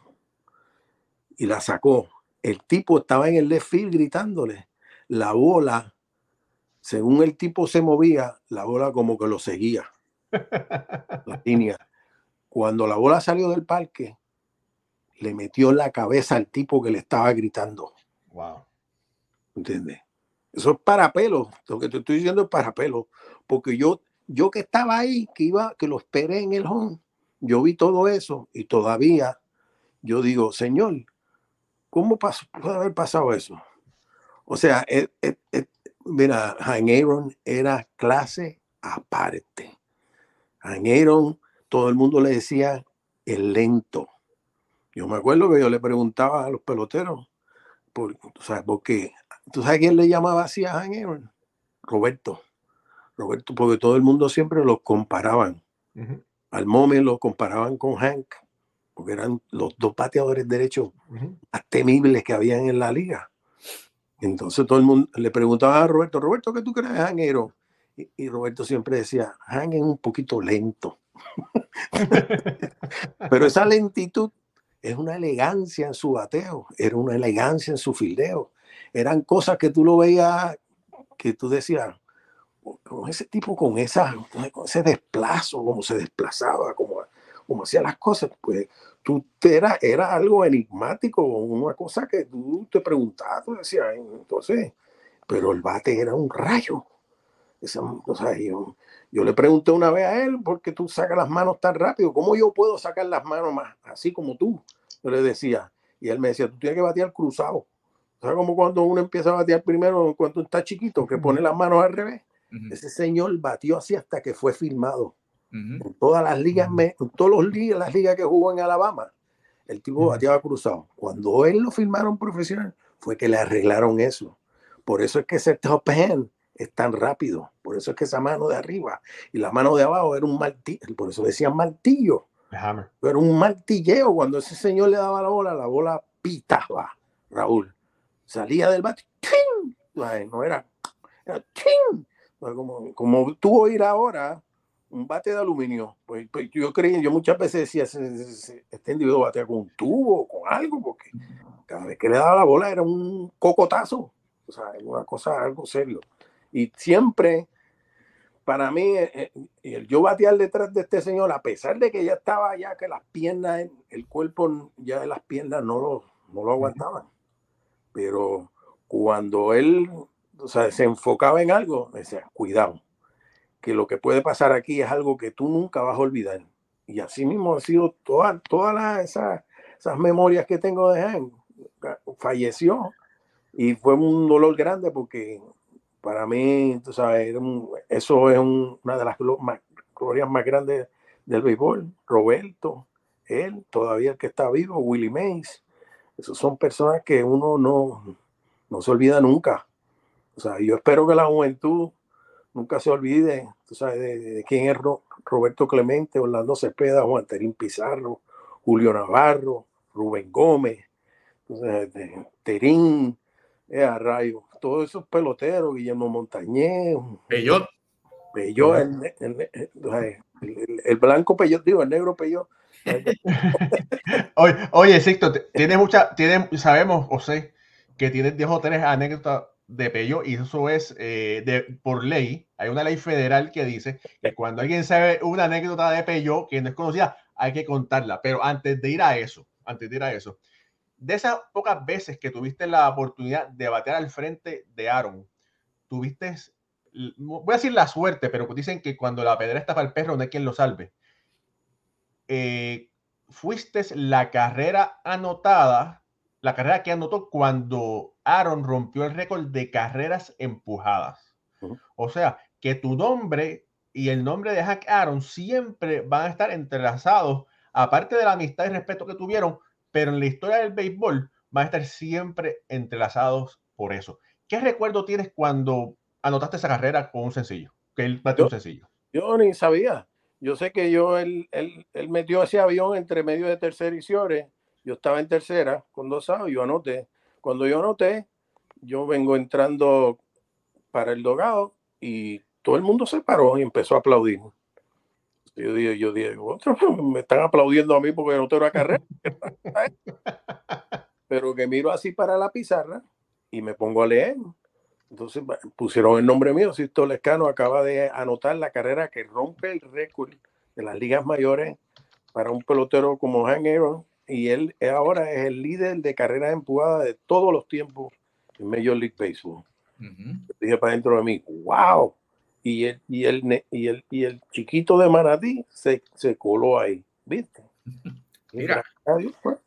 y la sacó. El tipo estaba en el left field gritándole. La bola, según el tipo se movía, la bola como que lo seguía. La línea. Cuando la bola salió del parque, le metió la cabeza al tipo que le estaba gritando. Wow. ¿Entiendes? Eso es para pelo. Lo que te estoy diciendo es para pelo. Porque yo, yo que estaba ahí, que iba, que lo esperé en el home, yo vi todo eso y todavía yo digo, Señor, ¿cómo pasó, puede haber pasado eso? O sea, eh, eh, eh, mira, Han Aaron era clase aparte. Aaron, todo el mundo le decía el lento. Yo me acuerdo que yo le preguntaba a los peloteros, por, ¿tú sabes por qué? ¿Tú sabes quién le llamaba así a Han Aaron? Roberto. Roberto, porque todo el mundo siempre los comparaban. Al momento lo comparaban con Hank, porque eran los dos pateadores derechos ujú. más temibles que habían en la liga. Entonces todo el mundo le preguntaba a Roberto, Roberto, ¿qué tú crees de Han Aaron? Y, y Roberto siempre decía, Han es un poquito lento. Pero esa lentitud es una elegancia en su bateo, era una elegancia en su fildeo. Eran cosas que tú lo veías, que tú decías, con ese tipo, con, esa, con ese desplazo, como se desplazaba, como, como hacía las cosas, pues tú era, era algo enigmático, una cosa que tú te preguntabas, tú decías, "Ay, entonces, pero el bate era un rayo. Esa, o sea, yo, yo le pregunté una vez a él, ¿por qué tú sacas las manos tan rápido? ¿Cómo yo puedo sacar las manos más así como tú? Yo le decía, y él me decía, tú tienes que batear cruzado. O sea, como cuando uno empieza a batear primero cuando está chiquito, que pone las manos al revés. Ese señor batió así hasta que fue firmado. ujú. En todas las ligas, en todos los ligas, las ligas que jugó en Alabama, el tipo bateaba cruzado. Cuando él lo firmaron profesional, fue que le arreglaron eso. Por eso es que ese top hand es tan rápido. Por eso es que esa mano de arriba y la mano de abajo era un martillo. Por eso decían martillo. Hammer. Era un martilleo. Cuando ese señor le daba la bola, la bola pitaba, Raúl. Salía del bate. ¡ting! No era. era ¡ting! Como, como tú oír ahora un bate de aluminio. Pues, pues yo creí, yo muchas veces decía, "Ese- ese- ese- este individuo batea con un tubo, con algo, porque cada vez que le daba la bola era un cocotazo. O sea, una cosa, algo serio. Y siempre, para mí, eh, eh, el yo batear detrás de este señor, a pesar de que ya estaba ya que las piernas, el cuerpo ya de las piernas no lo, no lo aguantaban. Pero cuando él o sea, se enfocaba en algo, decía, cuidado, que lo que puede pasar aquí es algo que tú nunca vas a olvidar. Y así mismo ha sido todas todas esas, esas memorias que tengo de Han. Falleció y fue un dolor grande porque para mí, tú sabes, eso es un- una de las glorias más grandes del béisbol. Roberto, él, todavía el que está vivo, Willie Mays. Esos son personas que uno no, no se olvida nunca. O sea, yo espero que la juventud nunca se olvide, tú sabes, de, de quién es Ro- Roberto Clemente, Orlando Cepeda, Juan Terín Pizarro, Julio Navarro, Rubén Gómez, de- Terín, eh, a rayo, todos esos peloteros, Guillermo Montañez, Peyot, Peyot, el, el- el- el blanco Peyot, digo, el negro Peyot. Oye, oye, Sixto, tienes mucha, sabemos, o sé, que tienes 10 o 3 anécdotas de Pello y eso es eh, de, por ley. Hay una ley federal que dice que cuando alguien sabe una anécdota de Pello que no es conocida, hay que contarla. Pero antes de ir a eso, antes de ir a eso, de esas pocas veces que tuviste la oportunidad de batear al frente de Aaron, tuviste, voy a decir la suerte, pero dicen que cuando la pedra está para el perro no hay quien lo salve. Eh, fuiste la carrera anotada, la carrera que anotó cuando Aaron rompió el récord de carreras empujadas. O sea, que tu nombre y el nombre de Hank Aaron siempre van a estar entrelazados, aparte de la amistad y respeto que tuvieron, pero en la historia del béisbol van a estar siempre entrelazados por eso. ¿Qué recuerdo tienes cuando anotaste esa carrera con un sencillo? Que él batió un sencillo. Yo ni sabía. Yo sé que yo, él, él, él metió ese avión entre medio de tercera y Ciores. Yo estaba en tercera con dos outs, yo anoté. Cuando yo anoté, yo vengo entrando para el dogado y todo el mundo se paró y empezó a aplaudir. Yo dije, yo dije, me están aplaudiendo a mí porque no tengo una carrera. Pero que miro así para la pizarra y me pongo a leer. Entonces pusieron el nombre mío, Sisto Lescano acaba de anotar la carrera que rompe el récord de las ligas mayores para un pelotero como Han Aaron y él ahora es el líder de carreras empujadas de todos los tiempos en Major League Baseball. Dije para dentro de mí, wow. Y el, y el, y el, y el chiquito de Manatí se, se coló ahí, ¿viste? Mira, pues.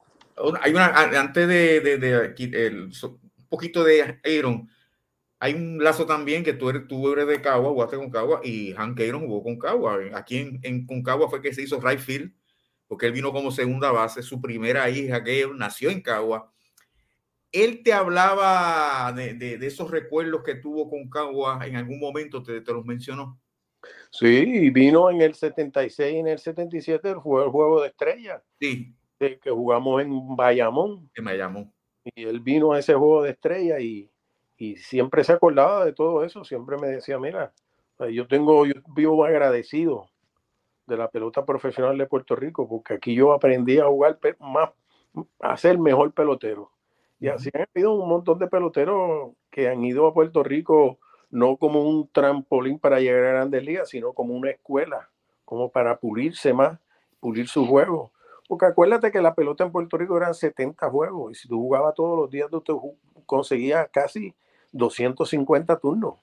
hay una, antes de, de, de el, un poquito de Aaron, hay un lazo también que tú eres, tú eres de Cagua, jugaste con Cagua y Hank Aaron jugó con Cagua. Aquí en, en Concagua fue que se hizo right field porque él vino como segunda base, su primera hija que nació en Cagua. Él te hablaba de, de, esos recuerdos que tuvo con Cagua en algún momento, te, te los mencionó. Sí, vino en el 76 y en el 77 el juego, el juego de estrella. Sí. Que, jugamos en Bayamón. En Bayamón. Y él vino a ese juego de estrella y, y siempre se acordaba de todo eso. Siempre me decía, mira, yo tengo, yo vivo agradecido de la pelota profesional de Puerto Rico, porque aquí yo aprendí a jugar más, a ser mejor pelotero. Y así han habido un montón de peloteros que han ido a Puerto Rico no como un trampolín para llegar a grandes ligas, sino como una escuela, como para pulirse más, pulir su juego. Porque acuérdate que la pelota en Puerto Rico eran 70 juegos y si tú jugabas todos los días, tú conseguías casi 250 turnos.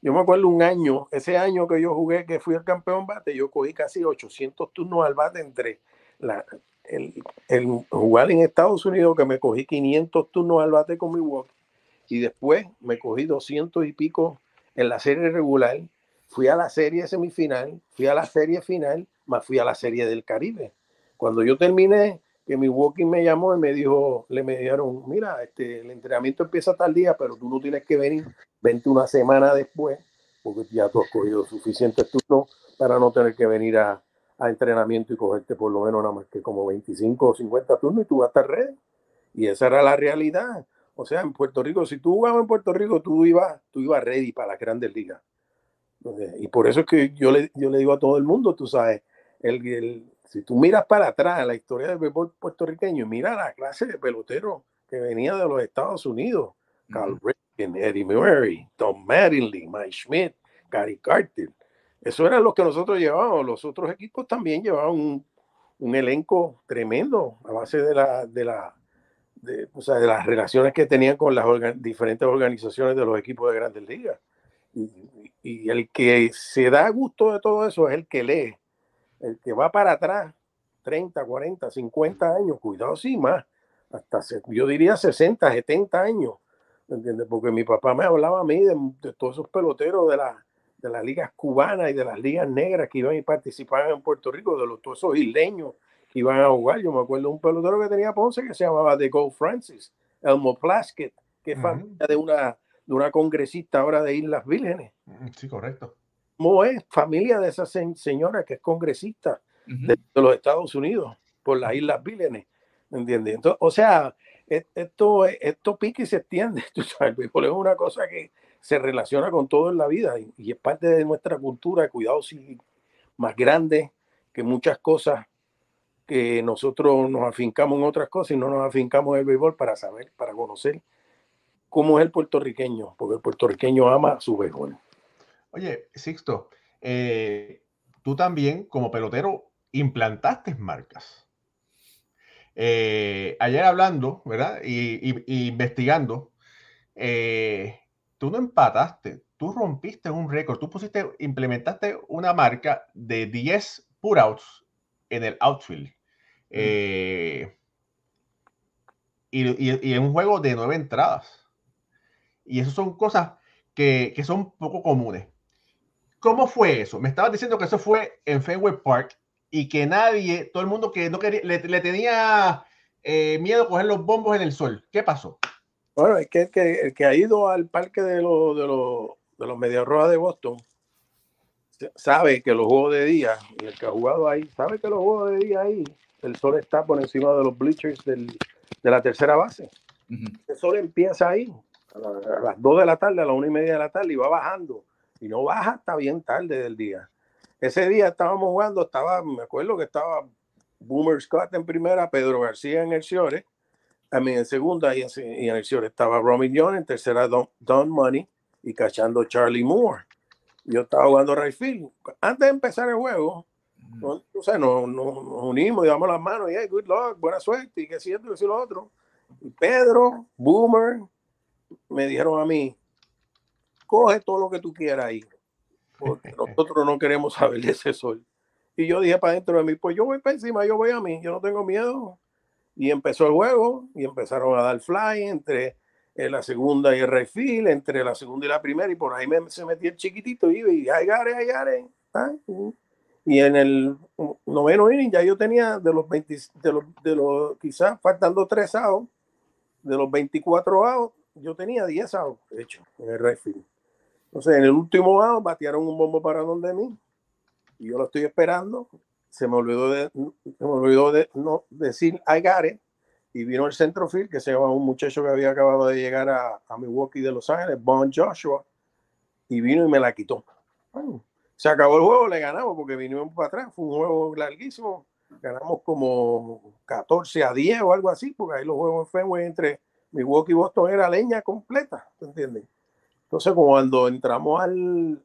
Yo me acuerdo un año, ese año que yo jugué, que fui el campeón bate, yo cogí casi 800 turnos al bate entre la, el, el, jugar en Estados Unidos, que me cogí 500 turnos al bate con mi walk, y después me cogí 200 y pico en la serie regular, fui a la serie semifinal, fui a la serie final, más fui a la serie del Caribe. Cuando yo terminé, que mi walking me llamó y me dijo, le me dijeron, mira, este, el entrenamiento empieza tal día, pero tú no tienes que venir, vente una semana después, porque ya tú has cogido suficientes turnos para no tener que venir a, a, entrenamiento y cogerte por lo menos nada más que como 25 o 50 turnos y tú vas a estar ready. Y esa era la realidad. O sea, en Puerto Rico, si tú jugabas en Puerto Rico, tú ibas, tú ibas ready para las grandes ligas. Y por eso es que yo le, yo le digo a todo el mundo, tú sabes, el si tú miras para atrás la historia del béisbol puertorriqueño, mira la clase de pelotero que venía de los Estados Unidos. Carl Ripken, Eddie Murray, Tom Mattingly, Mike Schmidt, Gary Carter. Eso eran los que nosotros llevábamos. Los otros equipos también llevaban un, un elenco tremendo a base de, la, de, la, de, o sea, de las relaciones que tenían con las diferentes organizaciones de los equipos de grandes ligas. Y, y, el que se da gusto de todo eso es el que lee el que va para atrás, 30, 40, 50 años, cuidado, sí, más, hasta yo diría 60, 70 años, ¿entiendes? Porque mi papá me hablaba a mí de, todos esos peloteros de, la, de las ligas cubanas y de las ligas negras que iban y participaban en Puerto Rico, de los, todos esos isleños que iban a jugar. Yo me acuerdo de un pelotero que tenía Ponce que se llamaba The Gold Francis, Elmo Plaskett, que es familia de una, de una congresista ahora de Islas Vírgenes. Sí, correcto es familia de esa señora que es congresista de, los Estados Unidos por las Islas Vírgenes, ¿entiendes? Entonces, o sea, e, esto, esto pica y se extiende, tú sabes, es una cosa que se relaciona con todo en la vida y, es parte de nuestra cultura, cuidado sí, más grande que muchas cosas que nosotros nos afincamos en otras cosas y no nos afincamos en el béisbol para saber, para conocer cómo es el puertorriqueño, porque el puertorriqueño ama su béisbol. Oye, Sixto, eh, tú también como pelotero implantaste marcas. Eh, ayer hablando, ¿verdad? Y, investigando, eh, tú no empataste, tú rompiste un récord, tú pusiste, implementaste una marca de 10 outs en el outfield. y, en un juego de nueve entradas. Y eso son cosas que, que son poco comunes. ¿Cómo fue eso? Me estabas diciendo que eso fue en Fenway Park y que nadie, todo el mundo que no quería, le, tenía eh, miedo a coger los bombos en el sol. ¿Qué pasó? Bueno, es que el que, ha ido al parque de, los de, los de los Medias Rojas de Boston sabe que los juegos de día, y el que ha jugado ahí, sabe que los juegos de día ahí, el sol está por encima de los bleachers del, de la tercera base. El sol empieza ahí a las 2 de la tarde, a las 1 y media de la tarde, y va bajando. Y no baja hasta bien tarde del día. Ese día estábamos jugando, estaba, me acuerdo que estaba Boomer Scott en primera, Pedro García en el Ciore, a mí en segunda y en, el Ciore estaba Romy John, en tercera Don, Don, Money y cachando Charlie Moore. Yo estaba jugando Rayfield. Antes de empezar el juego, no, o sea, nos, nos, unimos y damos las manos y hey, good luck, buena suerte y que siento y lo otro. Y Pedro, Boomer, me dijeron a mí, coge todo lo que tú quieras ahí, porque nosotros no queremos saber de ese sol. Y yo dije para dentro de mí, pues yo voy para encima, yo voy a mí, yo no tengo miedo. Y empezó el juego y empezaron a dar fly entre eh, la segunda y el refil, entre la segunda y la primera, y por ahí me, se metía el chiquitito y, y ay, gare, ay, gare. Y en el noveno inning ya yo tenía de los 20, de los, de los quizás faltando tres outs, de los 24 outs, yo tenía 10 outs, de hecho, en el refil. Entonces, en el último out batearon un bombo para donde mí y yo lo estoy esperando. Se me olvidó de, se me olvidó de no decir I got it. Y vino el centrofield que se llama un muchacho que había acabado de llegar a, a Milwaukee de Los Ángeles, Bon Joshua, y vino y me la quitó. se acabó el juego, le ganamos porque vinimos para atrás. Fue un juego larguísimo. Ganamos como 14 a 10 o algo así, porque ahí los juegos en Fenway entre Milwaukee y Boston era leña completa, ¿te entiendes? Entonces, cuando entramos al,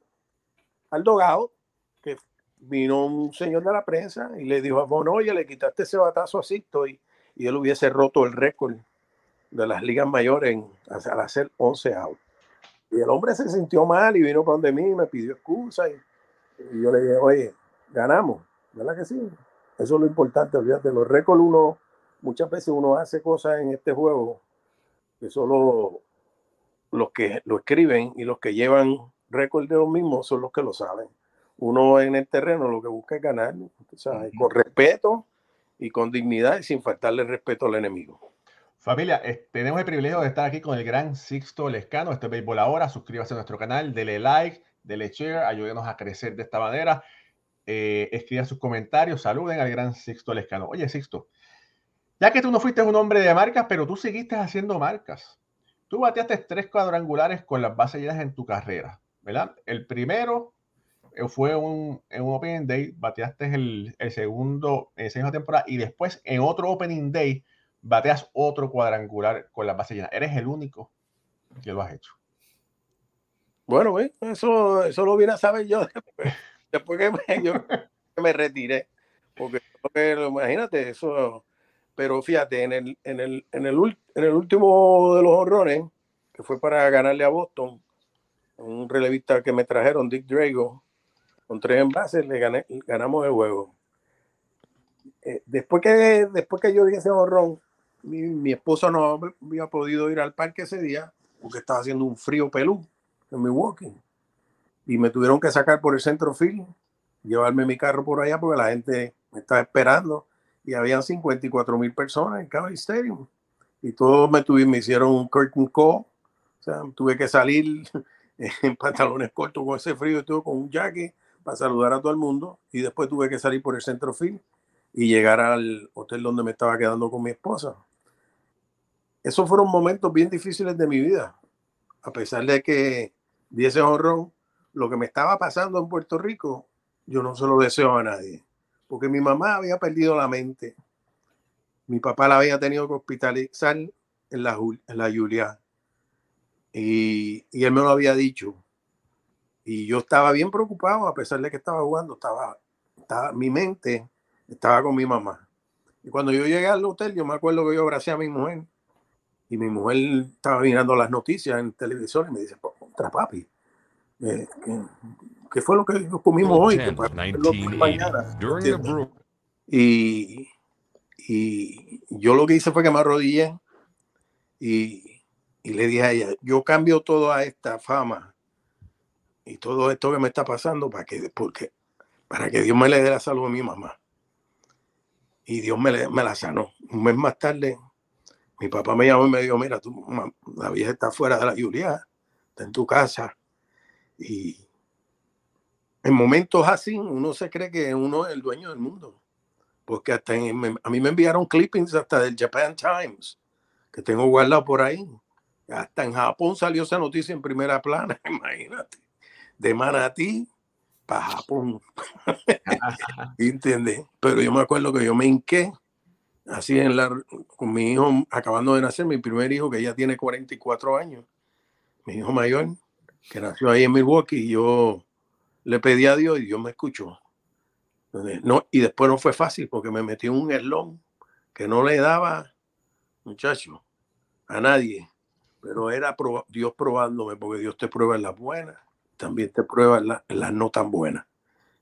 al dogado, que vino un señor de la prensa y le dijo a Von, oye, le quitaste ese batazo así, estoy, y él hubiese roto el récord de las ligas mayores al hacer 11 outs. Y el hombre se sintió mal y vino para donde mí y me pidió excusa. Y, yo le dije, oye, ganamos, ¿verdad que sí? Eso es lo importante, olvídate, los récords uno, muchas veces uno hace cosas en este juego que solo los que lo escriben y los que llevan récord de los mismos son los que lo saben uno en el terreno lo que busca es ganar, con respeto y con dignidad y sin faltarle respeto al enemigo. Familia, tenemos el privilegio de estar aquí con el gran Sixto Lescano. Este es Béisbol Ahora. Suscríbase a nuestro canal, dele like, dele share, ayúdenos a crecer de esta manera. Eh, escriban sus comentarios, saluden al gran Sixto Lescano. Oye, Sixto, ya que tú no fuiste un hombre de marcas, pero tú seguiste haciendo marcas. Tú bateaste tres cuadrangulares con las bases llenas en tu carrera, ¿verdad? El primero eh, fue un, en un Opening Day, bateaste el, el segundo en esa misma temporada y después en otro Opening Day bateas otro cuadrangular con la base llena. Eres el único que lo has hecho. Bueno, eso, eso lo vine a saber yo después, que me, yo, me retiré. Porque, imagínate, eso. Pero fíjate, en el, en el, en el, en el último de los horrores, que fue para ganarle a Boston, un relevista que me trajeron, Dick Drago, con tres envases le gané, ganamos el juego. Eh, después, que, después que yo di ese horrón, mi, mi esposa no había podido ir al parque ese día porque estaba haciendo un frío pelú en Milwaukee. Y me tuvieron que sacar por el centro field, llevarme mi carro por allá porque la gente me estaba esperando y habían 54 mil personas en Cavalier Stadium. Y todos me, tuvieron, me hicieron un curtain call. O sea, tuve que salir en pantalones cortos con ese frío y todo, con un jacket para saludar a todo el mundo y después tuve que salir por el centro fin y llegar al hotel donde me estaba quedando con mi esposa. Esos fueron momentos bien difíciles de mi vida. A pesar de que di ese horror, lo que me estaba pasando en Puerto Rico, yo no se lo deseo a nadie. Porque mi mamá había perdido la mente. Mi papá la había tenido que hospitalizar en la, Julia. Y, él me lo había dicho. Y yo estaba bien preocupado, a pesar de que estaba jugando, estaba, mi mente estaba con mi mamá. Y cuando yo llegué al hotel, yo me acuerdo que yo abracé a mi mujer y mi mujer estaba mirando las noticias en televisor y me dice, contra papi, eh, ¿qué, fue lo que comimos hoy? Y, y yo lo que hice fue que me arrodillé y, y le dije a ella, yo cambio toda esta fama y todo esto que me está pasando para que, porque, para que Dios me le dé la salud a mi mamá. Y Dios me, me la sanó. Un mes más tarde, mi papá me llamó y me dijo, mira, tú, la vieja está fuera de la Julia, está en tu casa. Y en momentos así, uno se cree que uno es el dueño del mundo. Porque hasta a mí me enviaron clippings hasta del Japan Times, que tengo guardado por ahí, Hasta en Japón salió esa noticia en primera plana, imagínate. De Manatí para Japón. ¿Entiendes? Pero yo me acuerdo que yo me hinqué así en la, con mi hijo acabando de nacer, mi primer hijo que ya tiene 44 años, mi hijo mayor, que nació ahí en Milwaukee, y yo le pedí a Dios y Dios me escuchó. No, y después no fue fácil porque me metí en un eslón que no le daba, muchacho, a nadie. Pero era Dios probándome, porque Dios te prueba en las buenas, también te prueba en, las no tan buenas.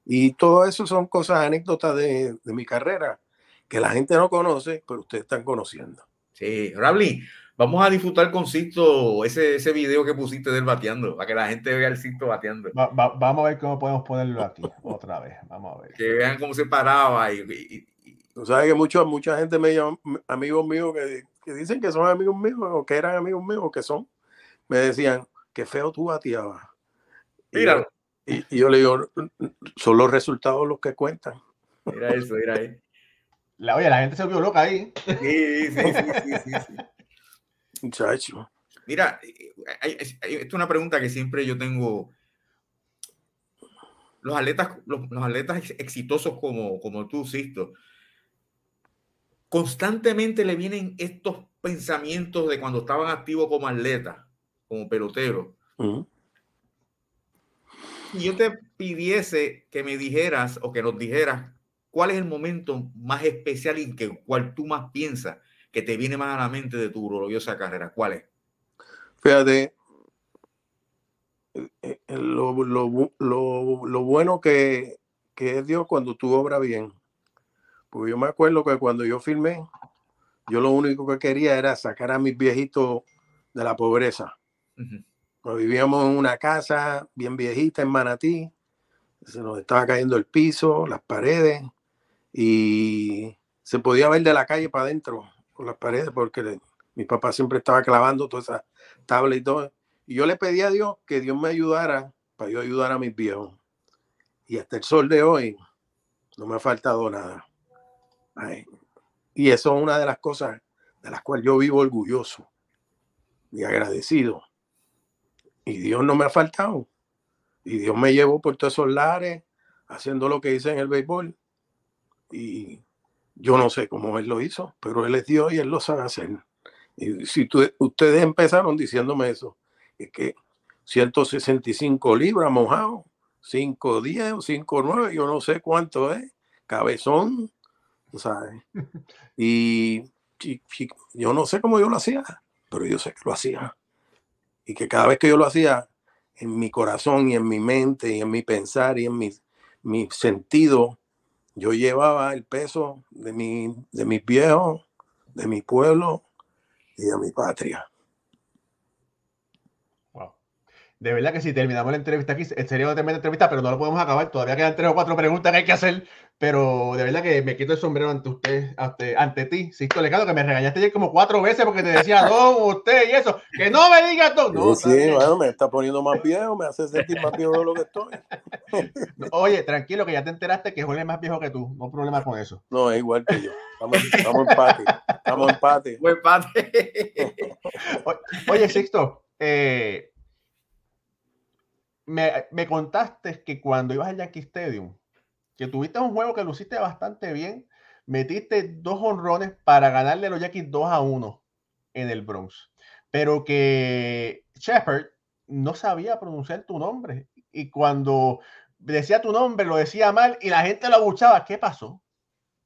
Y todo eso son cosas, anécdotas de, de, mi carrera que la gente no conoce, pero ustedes están conociendo. Sí, Rabli, vamos a disfrutar con Sisto ese, ese video que pusiste del bateando, para que la gente vea el Sisto bateando. vamos a ver cómo podemos ponerlo aquí otra vez. Vamos a ver. Que vean cómo se paraba y, Tú sabes que mucho, mucha gente me llama, amigos míos que, que, dicen que son amigos míos o que eran amigos míos o que son, me decían, qué feo tú bateabas. Mira. Y, y, yo le digo, son los resultados los que cuentan. Mira eso, mira ahí. La, oye, la gente se volvió loca ahí. Sí, sí, sí, sí, sí. Muchacho. Mira, esta es una pregunta que siempre yo tengo. Los atletas, los, los atletas exitosos como, como tú, Sisto, constantemente le vienen estos pensamientos de cuando estaban activos como atleta, como pelotero. Y yo te pidiese que me dijeras o que nos dijeras cuál es el momento más especial y que cuál tú más piensas que te viene más a la mente de tu gloriosa carrera. ¿Cuál es? Fíjate, eh, eh, lo, lo, lo, lo bueno que, que es Dios cuando tú obras bien. Porque yo me acuerdo que cuando yo filmé, yo lo único que quería era sacar a mis viejitos de la pobreza. Vivíamos en una casa bien viejita en Manatí, se nos estaba cayendo el piso, las paredes, y se podía ver de la calle para adentro las paredes, porque mi papá siempre estaba clavando toda esa tabla y todo. Y yo le pedí a Dios que Dios me ayudara para yo ayudar a mis viejos. Y hasta el sol de hoy no me ha faltado nada. Y eso es una de las cosas de las cuales yo vivo orgulloso y agradecido. Y Dios no me ha faltado. Y Dios me llevó por todos esos lares haciendo lo que hice en el béisbol. Y yo no sé cómo Él lo hizo, pero Él es Dios y Él lo sabe hacer. Y si ustedes empezaron diciéndome eso, es que 165 libras mojado, 510 o 5,9, yo no sé cuánto es, cabezón, ¿sabes? Y, yo no sé cómo yo lo hacía, pero yo sé que lo hacía. Y que cada vez que yo lo hacía, en mi corazón y en mi mente y en mi pensar y en mi, mi sentido, yo llevaba el peso de, mi, de mis viejos, de mi pueblo y de mi patria. De verdad que si terminamos la entrevista aquí, sería una tremenda entrevista, pero no lo podemos acabar. Todavía quedan tres o cuatro preguntas que hay que hacer, pero de verdad que me quito el sombrero ante usted, ante, ante ti, Sisto Legado, que me regañaste ayer como cuatro veces porque te decía don, usted y eso. Que no me digas don. No, sí, bueno, me está poniendo más viejo, me hace sentir más viejo de lo que estoy. Oye, tranquilo, que ya te enteraste que Jorge es más viejo que tú. No hay problema con eso. No, es igual que yo. Estamos, estamos empate. Estamos empate. empate. Oye, Sixto, eh me, contaste que cuando ibas al Yankee Stadium, que tuviste un juego que luciste bastante bien, metiste dos honrones para ganarle a los Yankees 2 a 1 en el Bronx, pero que Shepard no sabía pronunciar tu nombre y cuando decía tu nombre lo decía mal y la gente lo abuchaba. ¿Qué pasó?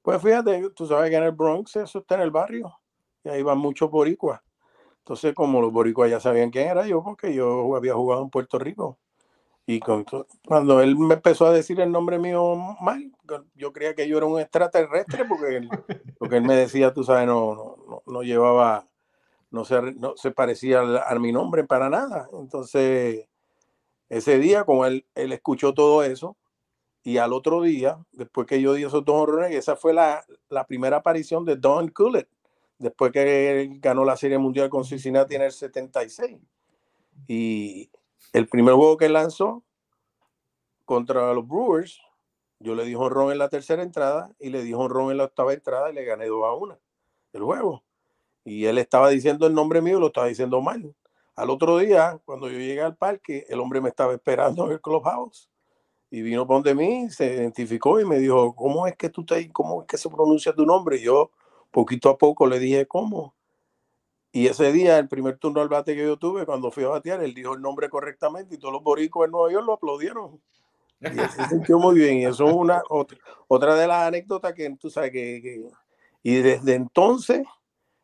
Pues fíjate, tú sabes que en el Bronx eso está en el barrio y ahí van muchos boricuas. Entonces, como los boricuas ya sabían quién era yo, porque yo había jugado en Puerto Rico, y cuando él me empezó a decir el nombre mío mal, yo creía que yo era un extraterrestre porque él, porque él me decía, tú sabes, no, no, no llevaba, no se, no se parecía a, mi nombre para nada. Entonces, ese día, como él, él escuchó todo eso, y al otro día, después que yo di esos dos horrores, esa fue la, la primera aparición de Don Coolett, después que él ganó la Serie Mundial con Cincinnati en el 76. Y el primer juego que lanzó contra los Brewers, yo le di ron en la tercera entrada y le di ron en la octava entrada y le gané 2 a 1 el juego. Y él estaba diciendo el nombre mío, lo estaba diciendo mal. Al otro día, cuando yo llegué al parque, el hombre me estaba esperando en el clubhouse y vino por donde mí, se identificó y me dijo, ¿cómo es que tú te, cómo es que se pronuncia tu nombre? Y yo, poquito a poco, le dije, ¿cómo? Y ese día, el primer turno al bate que yo tuve, cuando fui a batear, él dijo el nombre correctamente y todos los boricos en Nueva York lo aplaudieron. Y se sintió muy bien. Y eso es una, otra, otra de las anécdotas que tú sabes que, Y desde entonces,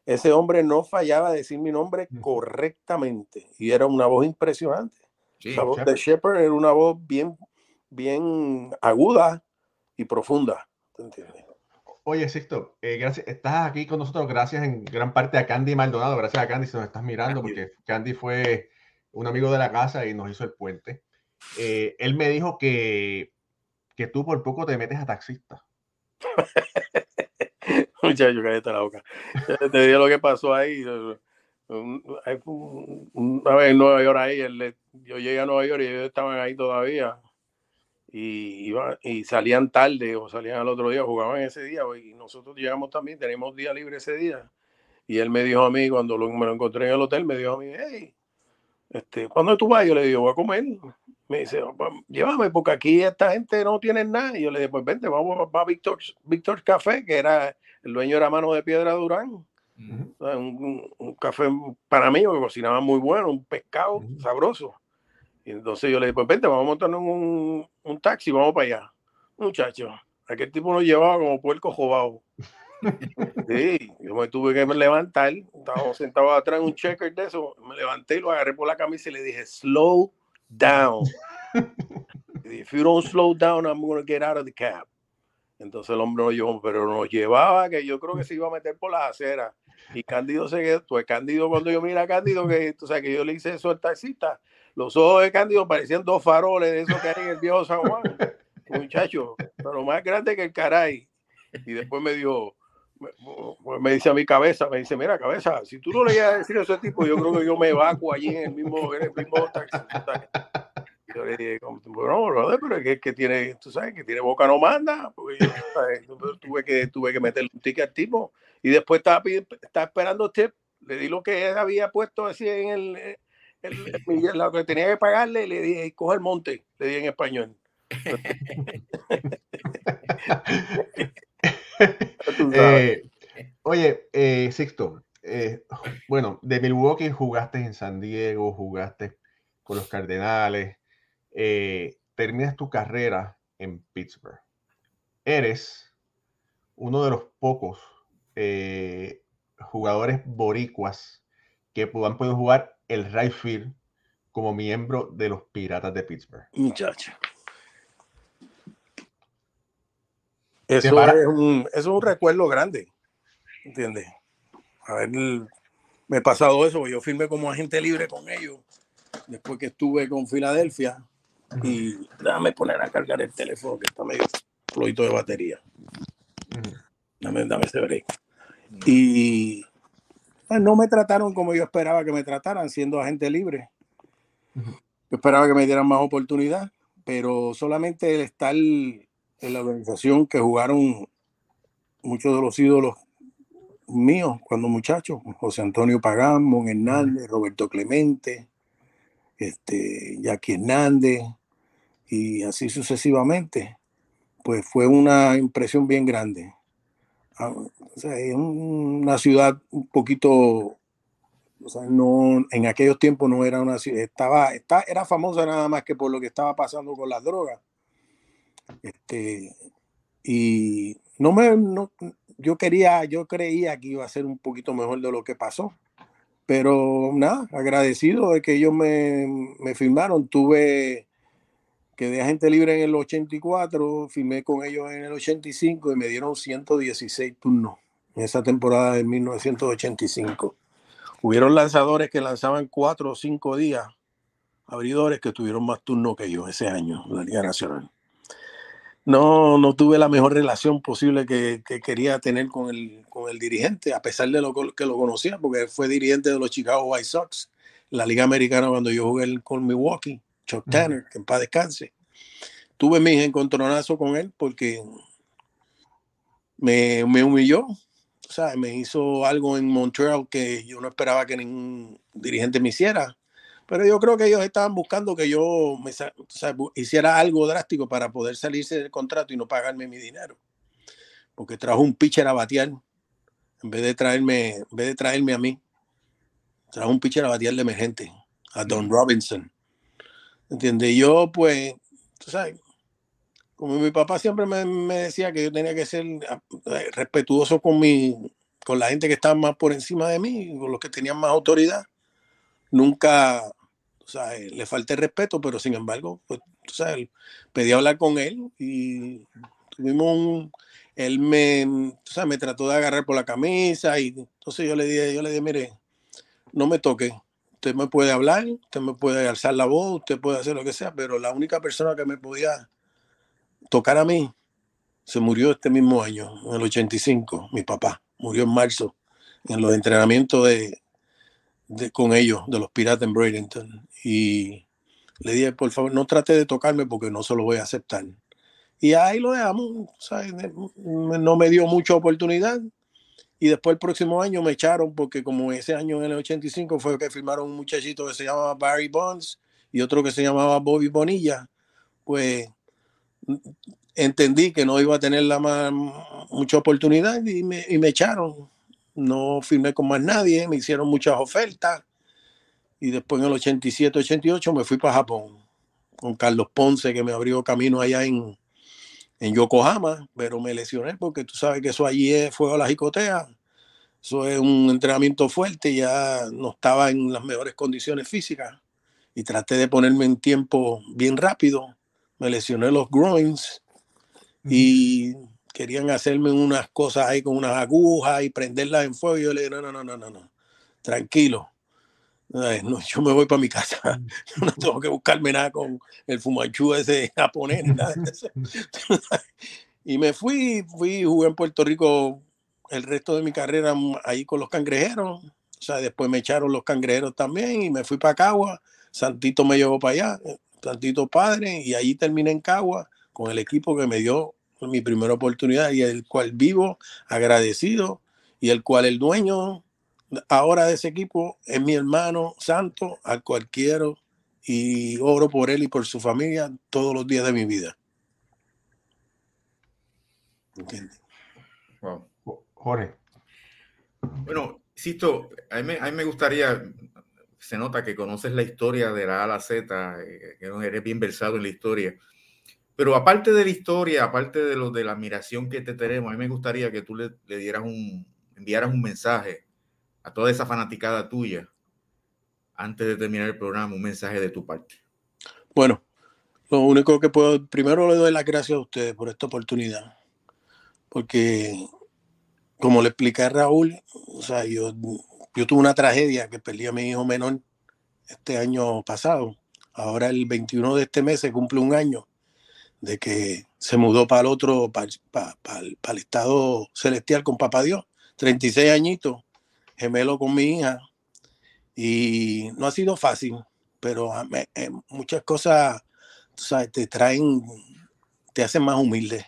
ese hombre no fallaba decir mi nombre correctamente. Y era una voz impresionante. la voz de Shepard era una voz bien bien aguda y profunda. Oye, Sixto, eh, gracias, estás aquí con nosotros gracias en gran parte a Candy Maldonado. Gracias a Candy si nos estás mirando, porque Candy fue un amigo de la casa y nos hizo el puente. Eh, él me dijo que, que tú por poco te metes a taxista. Muchacho, cállate la boca. Te digo lo que pasó ahí. Una vez en Nueva York ahí, yo llegué a Nueva York y ellos estaban ahí todavía y, y salían tarde o salían al otro día, jugaban ese día y nosotros llegamos también, tenemos día libre ese día. Y él me dijo a mí, cuando me lo encontré en el hotel, me dijo a mí, hey, este, ¿cuándo tú vas? Yo le digo, voy a comer. Me dice, llévame, porque aquí esta gente no tiene nada. Y yo le dije, pues vente, vamos a Víctor, Víctor Café, que era el dueño era Mano de Piedra Durán. un, café para mí, que cocinaba muy bueno, un pescado sabroso. Y entonces yo le dije, pues vente, vamos a montarnos un, un taxi, vamos para allá. Muchacho, aquel tipo nos llevaba como puerco jobado. Sí, yo me tuve que levantar, estaba sentado atrás en un checker de eso, me levanté y lo agarré por la camisa y le dije, slow down. If you don't slow down, I'm going to get out of the cab. Entonces el hombre nos llevó, pero nos llevaba que yo creo que se iba a meter por las aceras. Y Cándido se quedó, pues Cándido cuando yo mira a Cándido, que tú sabes que yo le hice eso al taxista, los ojos de Cándido parecían dos faroles de esos que hay en el viejo San Juan. Muchacho, pero más grande que el caray. Y después me dijo, me, dice a mi cabeza, me dice, mira cabeza, si tú no le ibas a decir a ese tipo, yo creo que yo me evacuo allí en el mismo, en el mismo taxi. Yo le dije, bueno, brother, pero es que, que, tiene, tú sabes, que tiene boca no manda, porque yo, tuve que, tuve que meterle un ticket al tipo y después estaba, estaba esperando tip, le di lo que había puesto así en el, lo que tenía que pagarle, le dije, coge el monte, le dije en español. Eh, oye, eh, Sixto, eh, bueno, de Milwaukee jugaste en San Diego, jugaste con los Cardenales, terminas tu carrera en Pittsburgh. Eres uno de los pocos jugadores boricuas que han podido jugar el right como miembro de los Piratas de Pittsburgh. Muchacho. Eso es, un, es un recuerdo grande, ¿entiendes? ver, me he pasado eso, yo firmé como agente libre con ellos después que estuve con Filadelfia y déjame poner a cargar el teléfono que está medio flojito de batería. Dame, dame ese break. Y no me trataron como yo esperaba que me trataran, siendo agente libre. Yo esperaba que me dieran más oportunidad, pero solamente el estar en la organización que jugaron muchos de los ídolos míos cuando muchachos, José Antonio Pagán, Mon Hernández, Roberto Clemente, este, Jackie Hernández y así sucesivamente, pues fue una impresión bien grande. Ah, es una ciudad un poquito, o sea, no, en aquellos tiempos no era una ciudad, estaba, está, era famosa nada más que por lo que estaba pasando con las drogas. Este, y no me, no, yo quería, yo creía que iba a ser un poquito mejor de lo que pasó. Pero nada, agradecido de que ellos me, me firmaron. Tuve quedé agente libre en el 84, firmé con ellos en el 85 y me dieron 116 turnos en esa temporada de 1985. Hubieron lanzadores que lanzaban cuatro o cinco días, abridores que tuvieron más turnos que yo ese año en la Liga Nacional. No, no tuve la mejor relación posible que, quería tener con el, con el dirigente, a pesar de lo que lo conocía, porque fue dirigente de los Chicago White Sox, la Liga Americana cuando yo jugué con Milwaukee, Chuck Tanner, que en paz descanse. Tuve mis encontronazos con él porque me, me humilló, o sea, me hizo algo en Montreal que yo no esperaba que ningún dirigente me hiciera. Pero yo creo que ellos estaban buscando que yo me, hiciera algo drástico para poder salirse del contrato y no pagarme mi dinero. Porque trajo un pitcher a batear en vez de traerme, en vez de traerme a mí. Trajo un pitcher a batear de emergente, a Don Robinson. ¿Entiendes? Yo, pues, tú sabes, como mi papá siempre me, me, decía que yo tenía que ser ah, respetuoso con mi, con la gente que estaba más por encima de mí, con los que tenían más autoridad. Nunca, o sea, le falté respeto, pero sin embargo, pues, tú sabes, pedí hablar con él y tuvimos un, él me, o sea, me trató de agarrar por la camisa y entonces yo le dije, yo le dije, mire, no me toque, usted me puede hablar, usted me puede alzar la voz, usted puede hacer lo que sea, pero la única persona que me podía tocar a mí se murió este mismo año, en el 85, mi papá murió en marzo, en los entrenamientos de, con ellos, de los Piratas en Bradenton. Y le dije, por favor, no trate de tocarme porque no se lo voy a aceptar. Y ahí lo dejamos, no me dio mucha oportunidad. Y después el próximo año me echaron porque como ese año en el 85 fue que firmaron un muchachito que se llamaba Barry Bonds y otro que se llamaba Bobby Bonilla, pues entendí que no iba a tener la más, mucha oportunidad y me, y me echaron. No firmé con más nadie, me hicieron muchas ofertas y después en el 87, 88 me fui para Japón con Carlos Ponce que me abrió camino allá en, en Yokohama, pero me lesioné porque tú sabes que eso allí es fuego a la jicotea. Eso es un entrenamiento fuerte, ya no estaba en las mejores condiciones físicas y traté de ponerme en tiempo bien rápido. Me lesioné los groins y querían hacerme unas cosas ahí con unas agujas y prenderlas en fuego. Y yo le dije, no, no, no, no, no, no. tranquilo. No, yo me voy para mi casa. no tengo que buscarme nada con el fumachú ese japonés nada y me fui, fui, jugué en Puerto Rico el resto de mi carrera ahí con los cangrejeros. O sea, después me echaron los cangrejeros también y me fui para Cagua. Santito me llevó para allá, Santito padre, y ahí terminé en Cagua con el equipo que me dio mi primera oportunidad y el cual vivo agradecido y el cual el dueño ahora de ese equipo es mi hermano santo, al cual quiero y oro por él y por su familia todos los días de mi vida. Jorge. Bueno, Sisto, a mí, a mí, me gustaría, se nota que conoces la historia de la A a la Z, eh, que eres bien versado en la historia. Pero aparte de la historia, aparte de lo de la admiración que te tenemos, a mí me gustaría que tú le, dieras un, enviaras un mensaje a toda esa fanaticada tuya antes de terminar el programa, un mensaje de tu parte. Bueno, lo único que puedo, primero le doy las gracias a ustedes por esta oportunidad, porque como le expliqué a Raúl, o sea, yo, yo tuve una tragedia que perdí a mi hijo menor este año pasado. Ahora el 21 de este mes se cumple un año de que se mudó para el otro, para, el estado celestial con papá Dios, 36 añitos, gemelo con mi hija, y no ha sido fácil, pero eh, muchas cosas te traen, te hacen más humilde.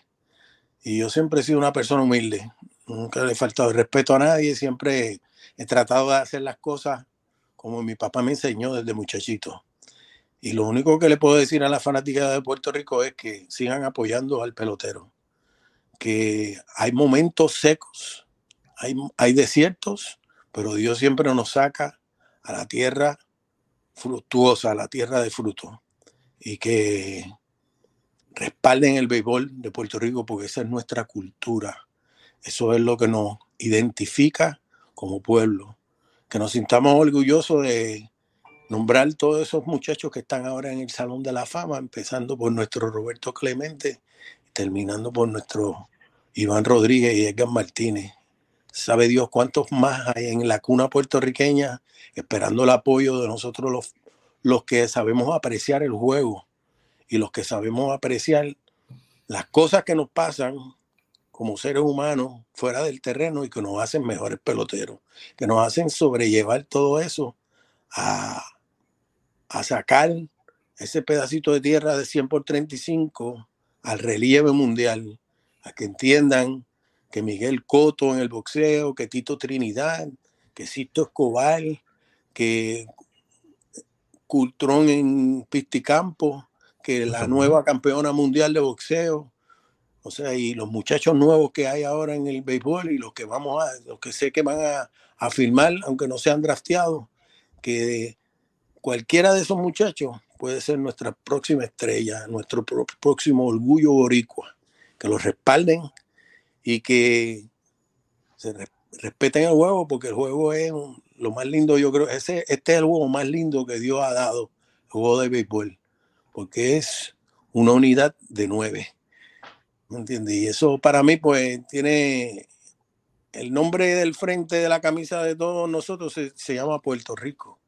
Y yo siempre he sido una persona humilde, nunca le he faltado el respeto a nadie, siempre he tratado de hacer las cosas como mi papá me enseñó desde muchachito. Y lo único que le puedo decir a la fanática de Puerto Rico es que sigan apoyando al pelotero. Que hay momentos secos, hay desiertos, pero Dios siempre nos saca a la tierra fructuosa, a la tierra de fruto. Y que respalden el béisbol de Puerto Rico porque esa es nuestra cultura. Eso es lo que nos identifica como pueblo. Que nos sintamos orgullosos de nombrar todos esos muchachos que están ahora en el Salón de la Fama, empezando por nuestro Roberto Clemente, terminando por nuestro Iván Rodríguez y Edgar Martínez. Sabe Dios cuántos más hay en la cuna puertorriqueña esperando el apoyo de nosotros los, los que sabemos apreciar el juego y los que sabemos apreciar las cosas que nos pasan como seres humanos fuera del terreno y que nos hacen mejores peloteros, que nos hacen sobrellevar todo eso a, a sacar ese pedacito de tierra de 100 por 35 al relieve mundial, a que entiendan que Miguel Coto en el boxeo, que Tito Trinidad, que Sisto Escobar, que Cultrón en Pisticampo, que la nueva campeona mundial de boxeo. O sea, y los muchachos nuevos que hay ahora en el béisbol y los que vamos a, los que sé que van a, a firmar, aunque no sean drafteados, que cualquiera de esos muchachos puede ser nuestra próxima estrella, nuestro próximo orgullo boricua, que los respalden y que se respeten el juego, porque el juego es lo más lindo, yo creo, ese, este es el juego más lindo que Dios ha dado, el juego de béisbol, porque es una unidad de nueve. ¿Me entiendes? Y eso para mí, pues, tiene el nombre del frente de la camisa de todos nosotros se, se llama Puerto Rico.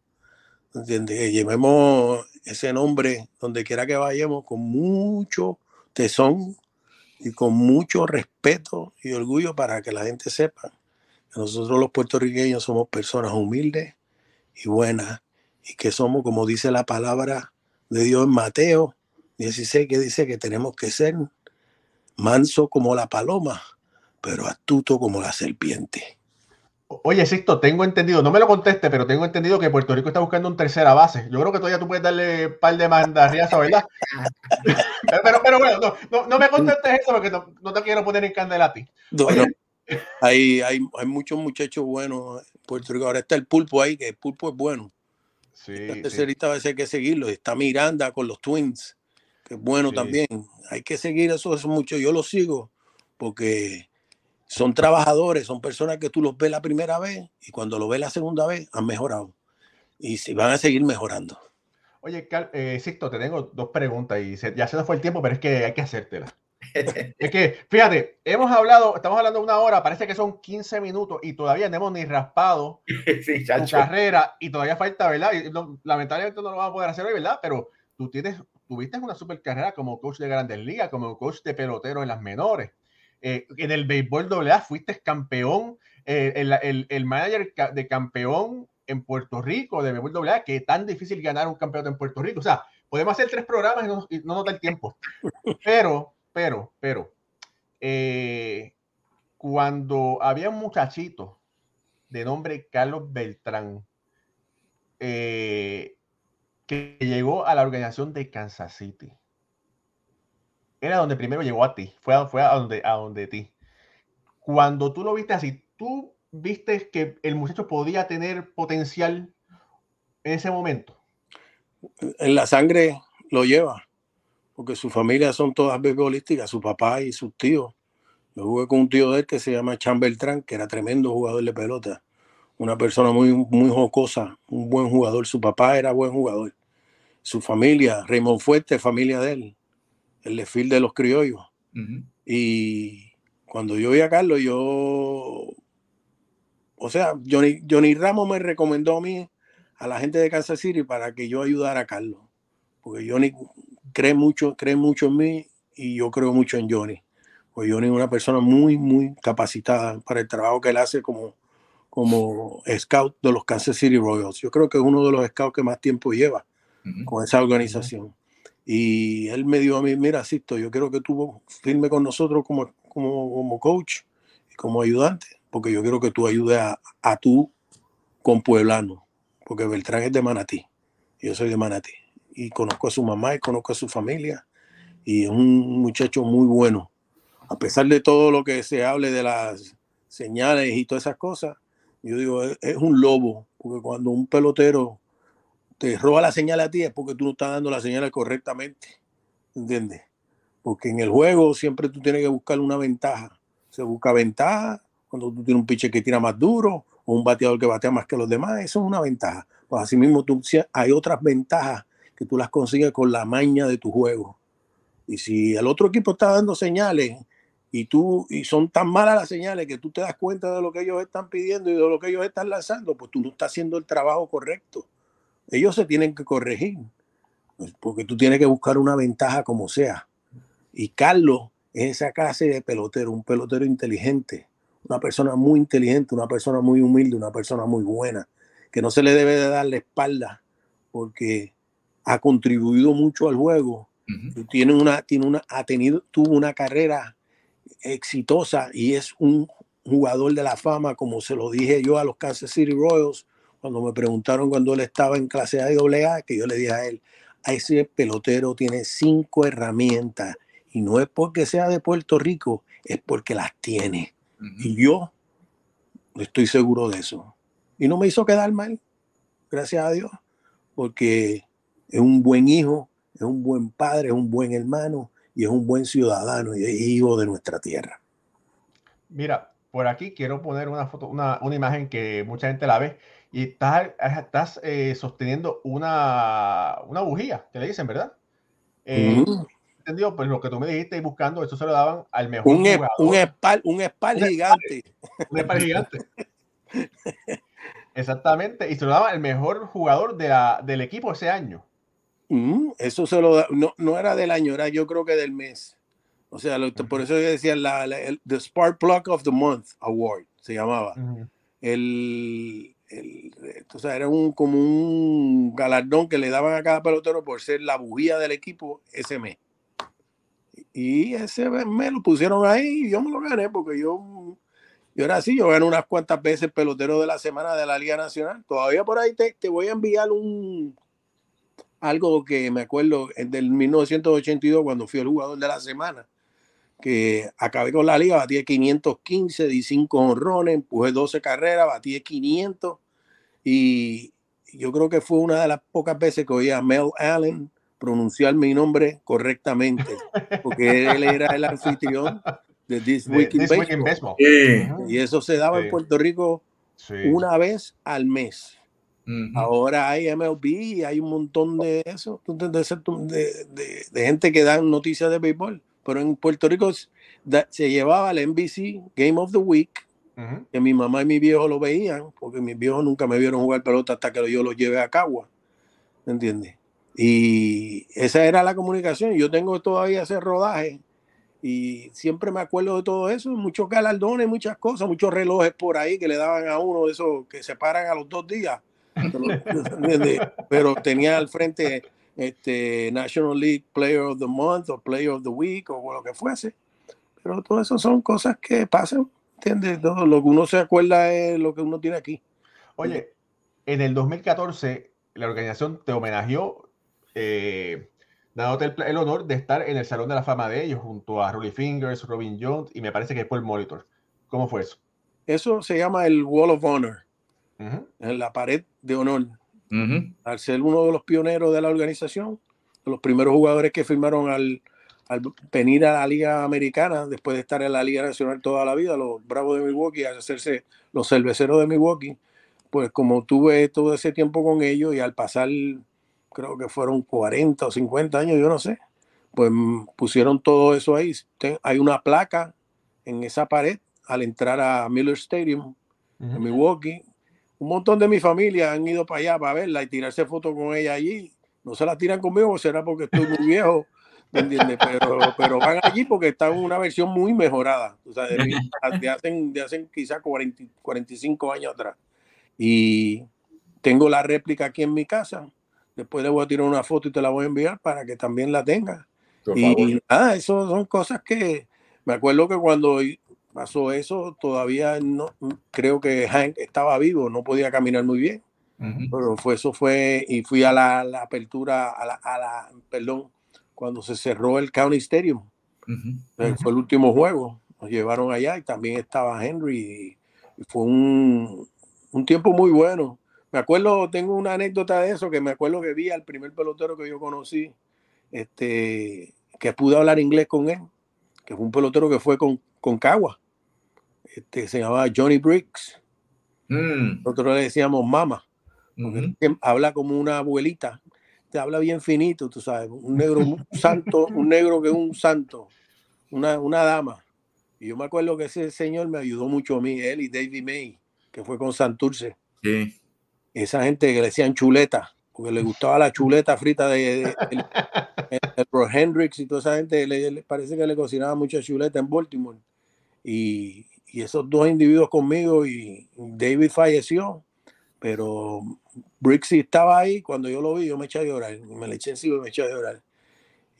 ¿Entiendes? Llevemos ese nombre donde quiera que vayamos con mucho tesón y con mucho respeto y orgullo para que la gente sepa que nosotros los puertorriqueños somos personas humildes y buenas y que somos, como dice la palabra de Dios en Mateo 16, que dice que tenemos que ser manso como la paloma, pero astuto como la serpiente. Oye, Sisto, tengo entendido, no me lo conteste, pero tengo entendido que Puerto Rico está buscando un tercera base. Yo creo que todavía tú puedes darle un par de mandarrias, ¿verdad? pero, pero, bueno, no, me contestes eso porque no, te quiero poner en candela a ti. hay, hay, hay, muchos muchachos buenos en Puerto Rico. Ahora está el pulpo ahí, que el pulpo es bueno. Sí, la tercerita a veces hay que seguirlo. Está Miranda con los Twins, que es bueno también. Hay que seguir eso, eso mucho. Yo lo sigo porque son trabajadores, son personas que tú los ves la primera vez y cuando lo ves la segunda vez han mejorado y si van a seguir mejorando. Oye, eh, Sixto, te tengo dos preguntas y ya se nos fue el tiempo, pero es que hay que hacértelas. es que, fíjate, hemos hablado, estamos hablando de una hora, parece que son 15 minutos y todavía no hemos ni raspado sí, tu carrera y todavía falta, ¿verdad? Y lamentablemente no lo vamos a poder hacer hoy, ¿verdad? Pero tú tienes, tuviste una super carrera como coach de grandes ligas, como coach de pelotero en las menores. Eh, en el béisbol AA fuiste campeón, eh, el, el, manager de campeón en Puerto Rico de béisbol AA, que es tan difícil ganar un campeonato en Puerto Rico. O sea, podemos hacer tres programas y no, nos da el tiempo. Pero, pero, pero, eh, cuando había un muchachito de nombre Carlos Beltrán, que llegó a la organización de Kansas City era donde primero llegó a ti, fue a, fue a donde, a donde ti. Cuando tú lo viste así, ¿tú viste que el muchacho podía tener potencial en ese momento? En la sangre lo lleva, porque su familia son todas beisbolísticas, su papá y sus tíos. Yo jugué con un tío de él que se llama Chan Beltrán, que era tremendo jugador de pelota, una persona muy, muy jocosa, un buen jugador. Su papá era buen jugador. Su familia, Raymond Fuerte, familia de él, el desfile de los criollos. Y cuando yo vi a Carlos, yo, o sea, Johnny, Johnny Ramos me recomendó a mí, a la gente de Kansas City, para que yo ayudara a Carlos. Porque Johnny cree mucho, cree mucho en mí y yo creo mucho en Johnny. Pues Johnny es una persona muy, muy capacitada para el trabajo que él hace como, como scout de los Kansas City Royals. Yo creo que es uno de los scouts que más tiempo lleva con esa organización. Y él me dijo a mí, mira, Sisto, yo quiero que tú firme con nosotros como, como, como coach y como ayudante, porque yo quiero que tú ayudes a, a tú con Pueblano, porque Beltrán es de Manatí, yo soy de Manatí, y conozco a su mamá y conozco a su familia, y es un muchacho muy bueno. A pesar de todo lo que se hable de las señales y todas esas cosas, yo digo, es un lobo, porque cuando un pelotero te roba la señal a ti es porque tú no estás dando la señal correctamente. ¿Entiendes? Porque en el juego siempre tú tienes que buscar una ventaja. Se busca ventaja cuando tú tienes un pitcher que tira más duro o un bateador que batea más que los demás. Eso es una ventaja. Pues así mismo tú, hay otras ventajas que tú las consigues con la maña de tu juego. Y si el otro equipo está dando señales y tú y son tan malas las señales que tú te das cuenta de lo que ellos están pidiendo y de lo que ellos están lanzando, pues tú no estás haciendo el trabajo correcto ellos se tienen que corregir, pues, porque tú tienes que buscar una ventaja como sea. Y Carlos es esa clase de pelotero, un pelotero inteligente, una persona muy inteligente, una persona muy humilde, una persona muy buena, que no se le debe de dar la espalda porque ha contribuido mucho al juego. tiene una, tiene una, ha tenido, tuvo una carrera exitosa y es un jugador de la fama, como se lo dije yo a los Kansas City Royals cuando me preguntaron cuando él estaba en clase A y AA, que yo le dije a él, a ese pelotero tiene cinco herramientas y no es porque sea de Puerto Rico, es porque las tiene. Y yo estoy seguro de eso. Y no me hizo quedar mal, gracias a Dios, porque es un buen hijo, es un buen padre, es un buen hermano y es un buen ciudadano y es hijo de nuestra tierra. Mira, por aquí quiero poner una foto, una, una imagen que mucha gente la ve y estás, estás eh, sosteniendo una, una bujía, que le dicen, ¿verdad? Eh, ¿Entendido? Pues lo que tú me dijiste y buscando, eso se lo daban al mejor un, jugador. Un espal, un espal gigante. Un espal gigante. Exactamente. Y se lo daban al mejor jugador de la, del equipo ese año. eso se lo da, no, no era del año, era yo creo que del mes. O sea, lo, por eso yo decía la, la, el The Spark Plug of the Month Award, se llamaba. El, el, o sea, era un, como un galardón que le daban a cada pelotero por ser la bujía del equipo ese mes. Y ese mes lo pusieron ahí y yo me lo gané porque yo, yo era así, yo gané unas cuantas veces pelotero de la semana de la Liga Nacional. Todavía por ahí te, te voy a enviar un algo que me acuerdo del 1982 cuando fui el jugador de la semana que acabé con la liga, batí 515, di 5 honrones, empujé 12 carreras, batí 500 y yo creo que fue una de las pocas veces que oí a Mel Allen pronunciar mi nombre correctamente, porque él era el anfitrión de This Week in Baseball. Y eso se daba en Puerto Rico una vez al mes. Ahora hay MLB y hay un montón de eso, de, de, de gente que dan noticias de béisbol pero en Puerto Rico se llevaba el NBC Game of the Week, que mi mamá y mi viejo lo veían, porque mis viejos nunca me vieron jugar pelota hasta que yo los llevé a Cagua, ¿me entiendes? Y esa era la comunicación. Yo tengo todavía ese rodaje y siempre me acuerdo de todo eso, muchos galardones, muchas cosas, muchos relojes por ahí que le daban a uno de esos que se paran a los dos días. Pero tenía al frente este, National League Player of the Month o Player of the Week o lo que fuese. Pero todo eso son cosas que pasan, ¿entiendes? Todo lo que uno se acuerda es lo que uno tiene aquí. Oye, en el 2014 la organización te homenajeó eh, dándote el, honor de estar en el Salón de la Fama de ellos junto a Rolly Fingers, Robin Jones y me parece que fue el Monitor. ¿Cómo fue eso? Eso se llama el Wall of Honor, en la pared de honor. Al ser uno de los pioneros de la organización, de los primeros jugadores que firmaron al, al, venir a la Liga Americana, después de estar en la Liga Nacional toda la vida, los Bravos de Milwaukee, a hacerse los cerveceros de Milwaukee, pues como tuve todo ese tiempo con ellos y al pasar, creo que fueron 40 o 50 años, yo no sé, pues pusieron todo eso ahí. Hay una placa en esa pared al entrar a Miller Stadium en Milwaukee un montón de mi familia han ido para allá para verla y tirarse fotos con ella allí. No se la tiran conmigo, será porque estoy muy viejo, ¿me entiendes? Pero, pero van allí porque está en una versión muy mejorada, o sea, de, hacen, de hacen quizás 40, 45 años atrás. Y tengo la réplica aquí en mi casa. Después le voy a tirar una foto y te la voy a enviar para que también la tenga. y nada, eso son cosas que me acuerdo que cuando pasó eso, todavía no creo que Hank estaba vivo, no podía caminar muy bien. Pero fue eso fue y fui a la, apertura a la, a la, perdón, cuando se cerró el County Stadium. Fue el último juego. Nos llevaron allá y también estaba Henry y, fue un, un, tiempo muy bueno. Me acuerdo, tengo una anécdota de eso, que me acuerdo que vi al primer pelotero que yo conocí, este, que pude hablar inglés con él, que fue un pelotero que fue con, con Cagua este, se llamaba Johnny Briggs. Mm. Nosotros le decíamos mama, habla como una abuelita, te habla bien finito, tú sabes, un negro un santo, un negro que es un santo, una, una dama. Y yo me acuerdo que ese señor me ayudó mucho a mí, él y David May, que fue con Santurce. Sí. Esa gente que le decían chuleta, porque le gustaba la chuleta frita de, de, Hendrix y toda esa gente, le, parece que le cocinaba mucha chuleta en Baltimore. Y, y esos dos individuos conmigo y David falleció, pero Brixie estaba ahí, cuando yo lo vi yo me eché a llorar, me le eché encima y me eché a llorar.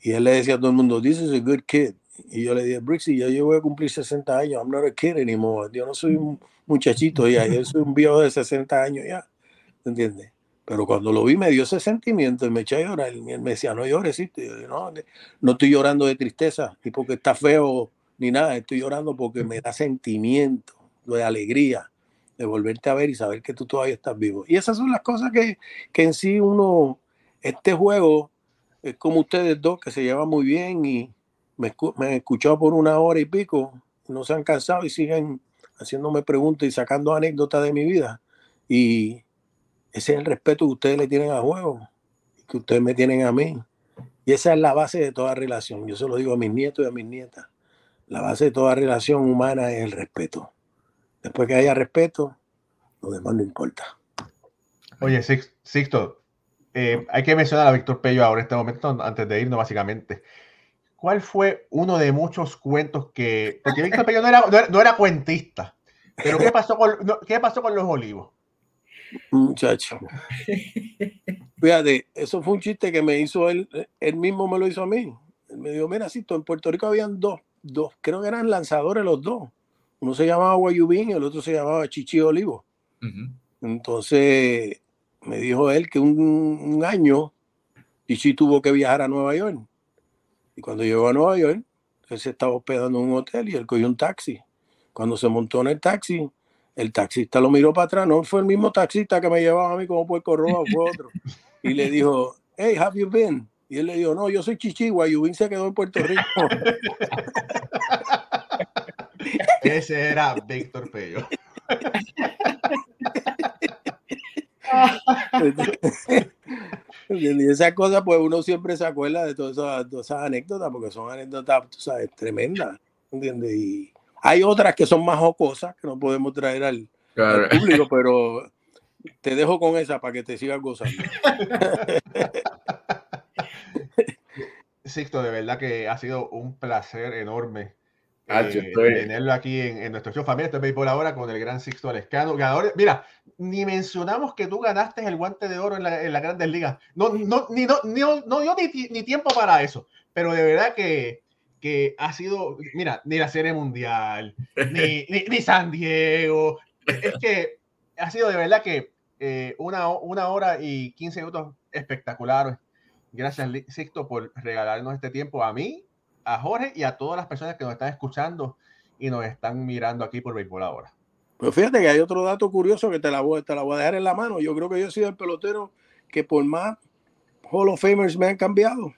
Y él le decía a todo el mundo, this is a good kid. Y yo le dije, Brixie, ya yo voy a cumplir 60 años, I'm not a kid anymore, yo no soy un muchachito ya, yo soy un viejo de 60 años ya. ¿entiendes? Pero cuando lo vi me dio ese sentimiento y me eché a llorar. Y él me decía, no llores, sí. no, no estoy llorando de tristeza, ni porque está feo, ni nada. Estoy llorando porque me da sentimiento, de alegría, de volverte a ver y saber que tú todavía estás vivo. Y esas son las cosas que, que en sí uno, este juego, es como ustedes dos, que se llevan muy bien y me, me escuchado por una hora y pico, no se han cansado y siguen haciéndome preguntas y sacando anécdotas de mi vida. Y ese es el respeto que ustedes le tienen a juego, que ustedes me tienen a mí. Y esa es la base de toda relación. Yo se lo digo a mis nietos y a mis nietas. La base de toda relación humana es el respeto. Después que haya respeto, lo demás no importa. Oye, Sixto, eh, hay que mencionar a Víctor Pello ahora en este momento, antes de irnos, básicamente. ¿Cuál fue uno de muchos cuentos que. Porque Víctor Pello no era, no era, cuentista. Pero ¿qué pasó, con, ¿qué pasó con los olivos? Muchacho. Fíjate, eso fue un chiste que me hizo él, él mismo me lo hizo a mí. Él me dijo, mira, Sixto, en Puerto Rico habían dos, dos, creo que eran lanzadores los dos. Uno se llamaba Guayubín y el otro se llamaba Chichi Olivo. Entonces me dijo él que un, año Chichi tuvo que viajar a Nueva York. Y cuando llegó a Nueva York, él se estaba hospedando en un hotel y él cogió un taxi. Cuando se montó en el taxi, el taxista lo miró para atrás. No fue el mismo taxista que me llevaba a mí como puerco rojo, fue otro. Y le dijo, hey, have you been? Y él le dijo, no, yo soy Chichi, Guayubín se quedó en Puerto Rico. Ese era Víctor Pello. y esas cosas, pues uno siempre se acuerda de todas esas, anécdotas, porque son anécdotas, tú sabes, tremendas, ¿entiendes? Y hay otras que son más jocosas, que no podemos traer al, público, pero te dejo con esa para que te sigas gozando. Sixto, de verdad que ha sido un placer enorme eh, tenerlo aquí en, nuestro show familia de béisbol ahora con el gran Sixto Alescano. Ganador, mira, ni mencionamos que tú ganaste el guante de oro en la, en la Grandes Ligas. No, no, ni, no, no, dio ni, ni, tiempo para eso. Pero de verdad que, que ha sido, mira, ni la Serie Mundial, ni, ni, San Diego. Es que ha sido de verdad que eh, una, una hora y 15 minutos espectaculares. Gracias, Sixto, por regalarnos este tiempo a mí a Jorge y a todas las personas que nos están escuchando y nos están mirando aquí por Béisbol ahora. Pues fíjate que hay otro dato curioso que te la, voy, te la voy a dejar en la mano. Yo creo que yo he sido el pelotero que por más Hall of Famers me han cambiado.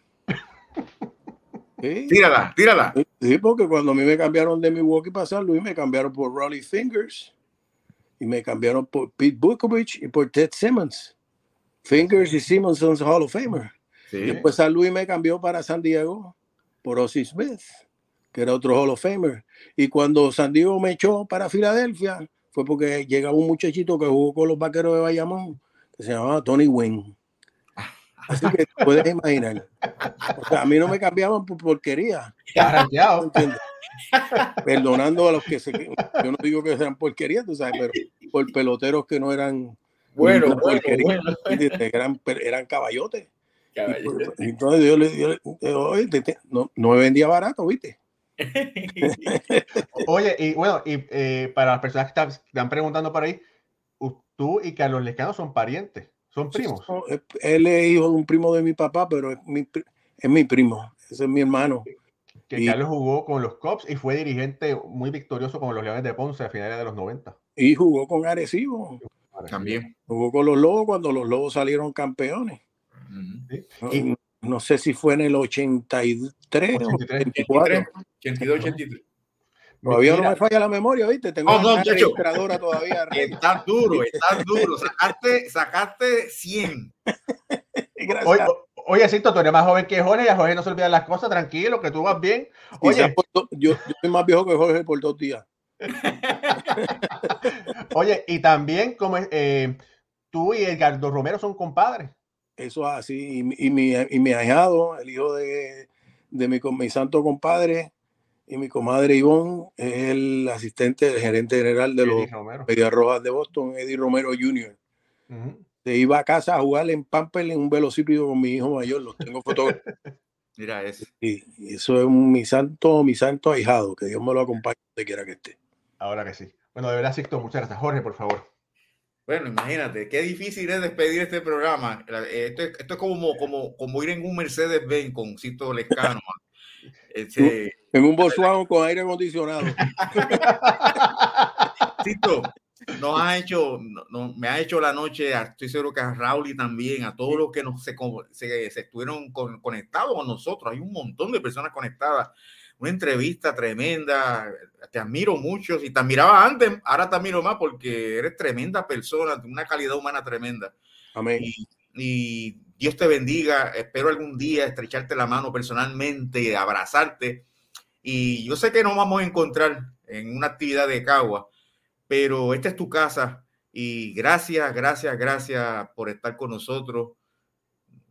Tírala, tírala. Sí, porque cuando a mí me cambiaron de Milwaukee para San Luis, me cambiaron por Rolly Fingers y me cambiaron por Pete Bukovich y por Ted Simmons. Fingers y Simmons son Hall of Famer. Después San Luis me cambió para San Diego por Ozzy Smith, que era otro Hall of Famer. Y cuando San Diego me echó para Filadelfia, fue porque llegaba un muchachito que jugó con los vaqueros de Bayamón, que se llamaba Tony Wynn. Así que puedes imaginar. O sea, a mí no me cambiaban por porquería. Perdonando a los que se. Yo no digo que sean porquerías, tú sabes, pero por peloteros que no eran. Bueno, bueno, bueno. Eran, eran caballotes. Entonces yo le dije, no, no me vendía barato, ¿viste? Oye, y bueno, y eh, para las personas que están, preguntando por ahí, tú y Carlos Lescano son parientes, son primos. él es hijo de un primo de mi papá, pero es mi, es mi primo, ese es mi hermano. Que Carlos jugó con los Cubs y fue dirigente muy victorioso con los Leones de Ponce a finales de los 90. Y jugó con Arecibo. También. Jugó con los Lobos cuando los Lobos salieron campeones y no sé si fue en el 83 83, 84. 82, 83. Todavía no me falla la memoria, ¿viste? Tengo oh, una registradora todavía. Estás duro, estás duro. Sacaste, sacaste 100. Oye, oye, Cito, tú eres más joven que Jorge y a Jorge no se olvidan las cosas, tranquilo, que tú vas bien. Oye, yo, yo soy más viejo que Jorge por dos días. oye, y también como eh, tú y Edgardo Romero son compadres. Eso es así. Y, mi, y mi ahijado, el hijo de, de mi, mi, santo compadre y mi comadre Ivonne, es el asistente del gerente general de los Medias Rojas de Boston, Eddie Romero Jr. Se iba a casa a jugar en Pamper en un velocípedo con mi hijo mayor. Los tengo fotógrafos. Mira eso. Y, eso es mi santo, mi santo ahijado. Que Dios me lo acompañe donde quiera que esté. Ahora que sí. Bueno, de verdad, Sixto, muchas gracias. Jorge, por favor. Bueno, imagínate, qué difícil es despedir este programa. Esto, esto es como, como, como ir en un Mercedes-Benz con Cito Lescano. Este, en un Volkswagen con aire acondicionado. Cito, nos ha hecho, no, me ha hecho la noche, estoy seguro que a Raúl y también, a todos los que nos, se, se, estuvieron conectados con nosotros. Hay un montón de personas conectadas. Una entrevista tremenda. Te admiro mucho. Si te admiraba antes, ahora te admiro más porque eres tremenda persona, de una calidad humana tremenda. Amén. Y, Dios te bendiga. Espero algún día estrecharte la mano personalmente, abrazarte. Y yo sé que nos vamos a encontrar en una actividad de Cagua pero esta es tu casa y gracias, gracias, gracias por estar con nosotros.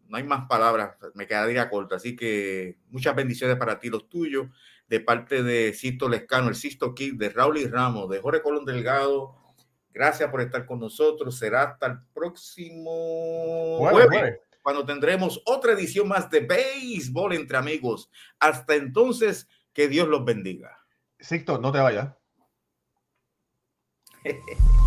No hay más palabras, me quedaría corta. Así que muchas bendiciones para ti, los tuyos, de parte de Sisto Lescano, el Sisto Kid, de Raúl y Ramos, de Jorge Colón Delgado. Gracias por estar con nosotros. Será hasta el próximo jueves, cuando tendremos otra edición más de béisbol entre amigos. Hasta entonces, que Dios los bendiga. Sisto, no te vayas.